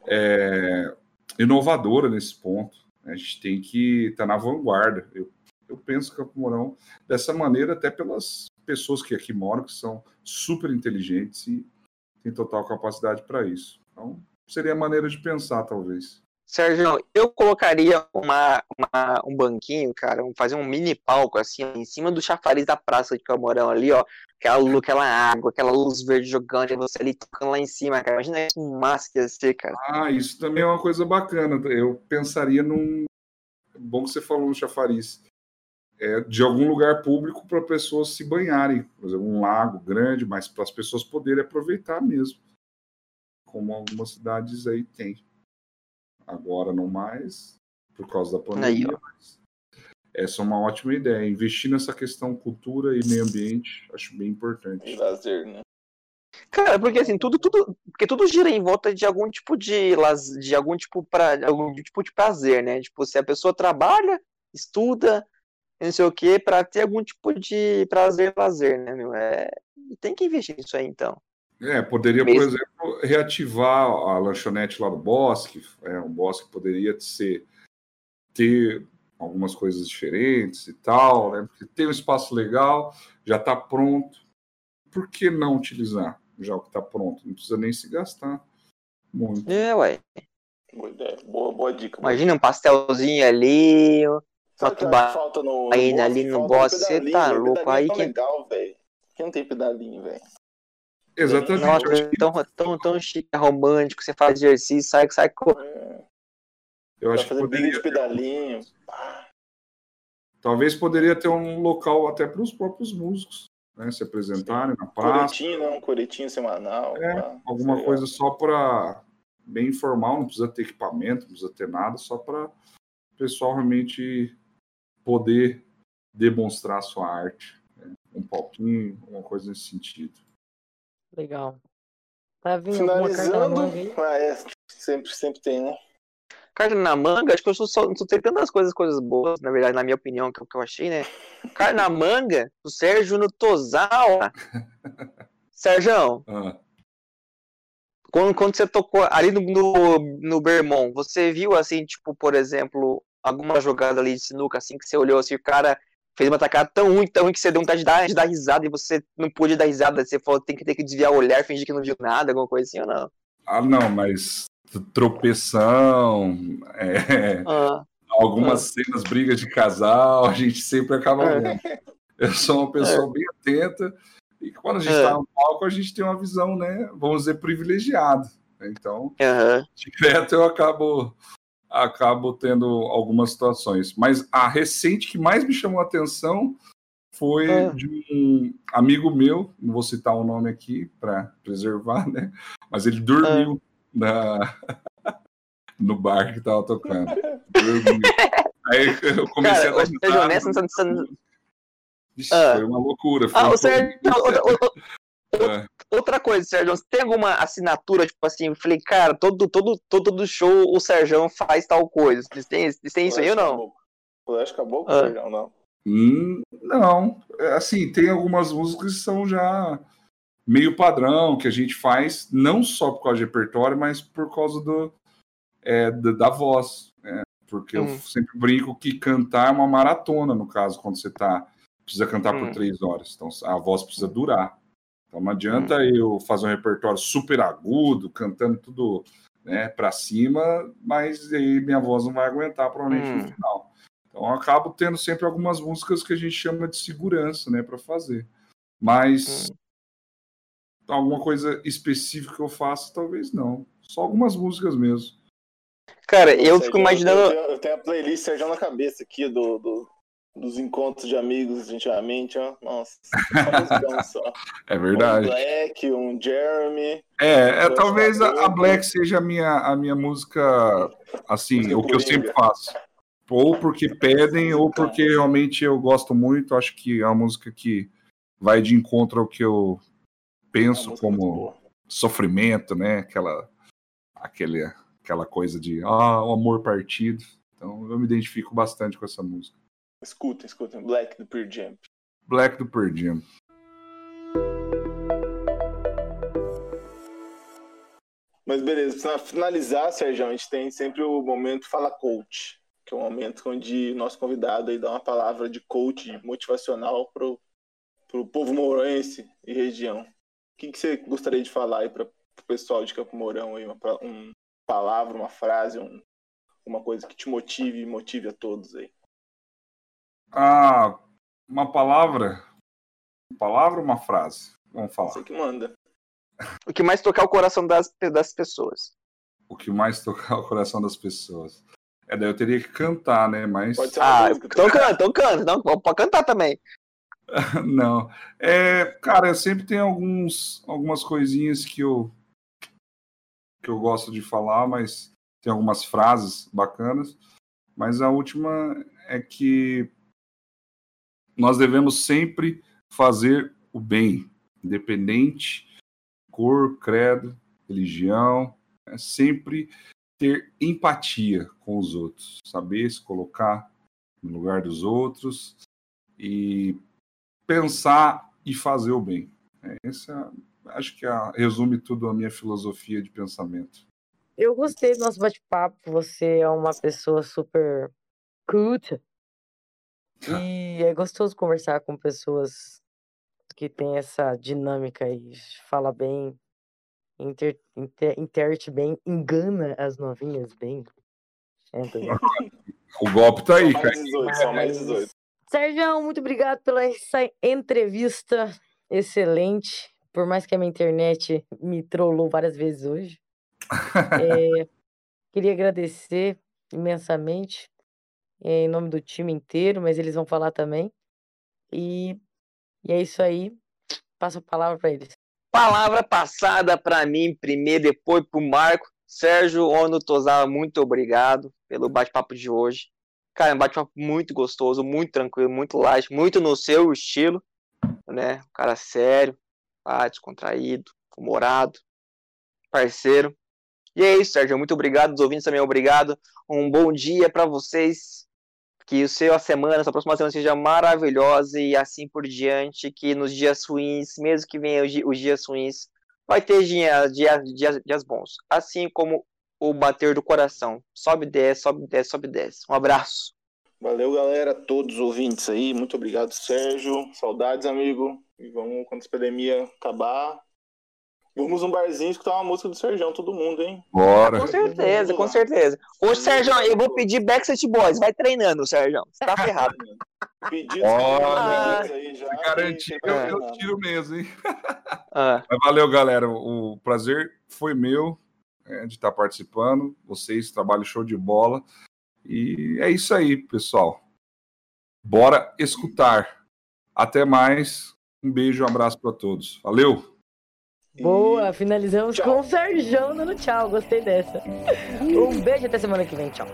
é, inovadora nesse ponto. né? A gente tem que estar na vanguarda. Eu, eu penso Campo Mourão dessa maneira, até pelas pessoas que aqui moram, que são super inteligentes e têm total capacidade para isso. Então, seria a maneira de pensar, talvez. Sérgio, eu colocaria uma, uma- um banquinho, cara, fazer um mini palco, assim, em cima do chafariz da praça de Camorão ali, ó. Aquela, lu- aquela água, aquela luz verde jogando, e você ali tocando lá em cima, cara. Imagina que massa que ia ser, cara. Ah, isso também é uma coisa bacana. Eu pensaria num. Bom que você falou no chafariz. É, de algum lugar público para pessoas se banharem. Por exemplo, um lago grande, mas para as pessoas poderem aproveitar mesmo. Como algumas cidades aí tem. Agora não mais, por causa da Aí, pandemia. mas essa é uma ótima ideia. Investir nessa questão cultura e meio ambiente, acho bem E importante. lazer, né? Cara, porque assim, tudo, tudo, porque tudo gira em volta de algum tipo de laz, de algum tipo para algum tipo de prazer, né? Tipo, se a pessoa trabalha, estuda, não sei o quê, para ter algum tipo de prazer, lazer, né, meu? É, tem que investir nisso aí, então. É, poderia, por Mesmo. exemplo, reativar a lanchonete lá do Bosque. É, um Bosque poderia ser ter algumas coisas diferentes e tal, né? Porque tem um espaço legal, já está pronto. Por que não utilizar já o que está pronto? Não precisa nem se gastar muito. É, ué. Boa ideia. Boa, boa dica. Imagina um pastelzinho ali, O que que falta no, no aí Bosque? ali no Falta um Bosque, cê pedalinho, tá louco, aí é tão que- legal, velho. Quem não tem pedalinho, velho? Exatamente. nossa, que- tão, tão, tão chique, romântico, você faz exercício, sai, sai com. É, eu pra acho que poderia, de pedalinho. Talvez poderia ter um local até para os próprios músicos, né? Se apresentarem na praça. Coretinho, né? Um coretinho semanal. É, pá. alguma Sei coisa lá. só para bem informal, não precisa ter equipamento, não precisa ter nada, só para o pessoal realmente poder demonstrar a sua arte. né? Um palquinho, alguma coisa nesse sentido. Legal. Tá vindo alguma carta na Finalizando. Ah, é. Sempre, sempre tem, né? Carne na manga, acho que eu só, só, tem tantas coisas, coisas boas, na verdade, na minha opinião, que, eu- que eu achei, né? Carne na manga, o Sérgio no Tozawa. [LAUGHS] Sérgio, Ah, quando, quando você tocou ali no, no, no Bermond, você viu assim, tipo, por exemplo, alguma jogada ali de sinuca, assim, que você olhou assim, o cara fez uma tacada tão ruim, tão ruim que você deu vontade de dar, de dar risada e você não pôde dar risada, você falou tem que ter que desviar o olhar, fingir que não viu nada, alguma coisa assim ou não? Ah, não, mas tropeção, é, ah. algumas ah. cenas, brigas de casal, [LAUGHS] a gente sempre acaba é. vendo. Eu sou uma pessoa é. bem atenta e quando a gente está é. no palco, a gente tem uma visão, né, vamos dizer, privilegiada. Então, uhum. [LAUGHS] direto eu acabo acabo tendo algumas situações. Mas a recente que mais me chamou a atenção foi é. de um amigo meu, não vou citar o nome aqui para preservar, né? Mas ele dormiu é. na [LAUGHS] no bar que tava tocando. Dormiu. Aí eu comecei Cara, a dar honesto, Vixe, ah. Foi uma loucura. Foi ah, um o Sérgio, [LAUGHS] outra, coisa, Sérgio, você tem alguma assinatura, tipo assim, eu falei, cara, todo, todo, todo show o Sérgio faz tal coisa. Eles têm, eles têm isso aí ou não? Flash acabou com o Sérgio, não? Hum, não, é, assim, tem algumas músicas que são já meio padrão, que a gente faz, não só por causa de repertório, mas por causa do, é, da, da voz. Né? Porque hum. eu sempre brinco que cantar é uma maratona, no caso, quando você está precisa cantar hum. por três horas, então a voz precisa durar. Então não adianta hum. eu fazer um repertório super agudo, cantando tudo né, para cima, mas aí minha voz não vai aguentar provavelmente hum. no final. Então eu acabo tendo sempre algumas músicas que a gente chama de segurança, né, para fazer. Mas hum. alguma coisa específica que eu faço, talvez não. Só algumas músicas mesmo. Cara, eu fico imaginando. Eu tenho, eu tenho a playlist Sérgio na cabeça aqui do, do, dos encontros de amigos antigamente, ó. Nossa, [LAUGHS] só. é verdade. Um Black, um Jeremy. É, é talvez a, a, Black seja a minha, a minha música, assim, o que eu sempre faço. Ou porque pedem, ou porque realmente eu gosto muito. Acho que é uma música que vai de encontro ao que eu penso como sofrimento, né? Aquela, aquele, aquela coisa de ah, o amor partido. Então eu me identifico bastante com essa música. Escutem, escutem. Black do Pearl Jam. Black do Pearl Jam. Mas beleza, para finalizar, Sérgio, a gente tem sempre o momento Fala Coach, que é o momento onde o nosso convidado aí dá uma palavra de coach motivacional para o povo mourense e região. O que, que você gostaria de falar aí para o pessoal de Campo Mourão aí, uma, uma palavra, uma frase, um, uma coisa que te motive e motive a todos aí? Ah, uma palavra. Uma palavra ou uma frase? Vamos falar. Você que manda. O que mais tocar o coração das, das pessoas. O que mais tocar o coração das pessoas. É, daí eu teria que cantar, né? Mas. Pode ser ah, então canta, então canta. Não, pode cantar também. [LAUGHS] Não. É, cara, eu sempre tenho alguns, algumas coisinhas que eu, que eu gosto de falar, mas tem algumas frases bacanas. Mas a última é que nós devemos sempre fazer o bem, independente cor, credo, religião, é sempre ter empatia com os outros, saber se colocar no lugar dos outros e pensar e fazer o bem. É, essa, acho que a, resume tudo a minha filosofia de pensamento. Eu gostei do nosso bate-papo. Você é uma pessoa super culta, [LAUGHS] e é gostoso conversar com pessoas que têm essa dinâmica e fala bem, inter, inter, interte bem, engana as novinhas bem. É, o golpe tá aí, cara. Só mais 18, Sérgio, muito obrigado pela essa entrevista excelente. Por mais que a minha internet me trollou várias vezes hoje. é, [LAUGHS] queria agradecer imensamente em nome do time inteiro, mas eles vão falar também. E, e é isso aí. Passo a palavra para eles. Palavra passada para mim primeiro, depois para o Marco. Sérgio Ono Tosawa, muito obrigado pelo bate-papo de hoje. Cara, um bate-papo muito gostoso, muito tranquilo, muito light, muito no seu estilo, né? Um cara sério, ah, descontraído, humorado, parceiro. E é isso, Sérgio. Muito obrigado. Os ouvintes também, obrigado. Um bom dia para vocês que o seu a semana, sua próxima semana seja maravilhosa e assim por diante, que nos dias ruins, mesmo que venham os dias ruins, vai ter dias, dias, dias, dias bons. Assim como o bater do coração. Sobe, desce, sobe, desce, sobe, desce. Um abraço. Valeu, galera, todos os ouvintes aí. Muito obrigado, Sérgio. Saudades, amigo. E vamos, quando essa pandemia acabar, vamos num barzinho escutar uma música do Sérgio, todo mundo, hein? Bora. Com certeza, com certeza. Ô, Sérgio, eu vou pedir Backstreet Boys. Vai treinando, Sérgio. Você tá ferrado. [LAUGHS] Pedidos Olha, aí já. Garantir e- eu, eu tiro mesmo, hein? Ah, [LAUGHS] Mas valeu, galera. O prazer foi meu é, de estar participando. Vocês, trabalho show de bola. E é isso aí, pessoal. Bora escutar. Até mais. Um beijo, um abraço para todos. Valeu! Boa, finalizamos Tchau. com o Sérgio dando tchau. Gostei dessa. Um beijo até semana que vem. Tchau.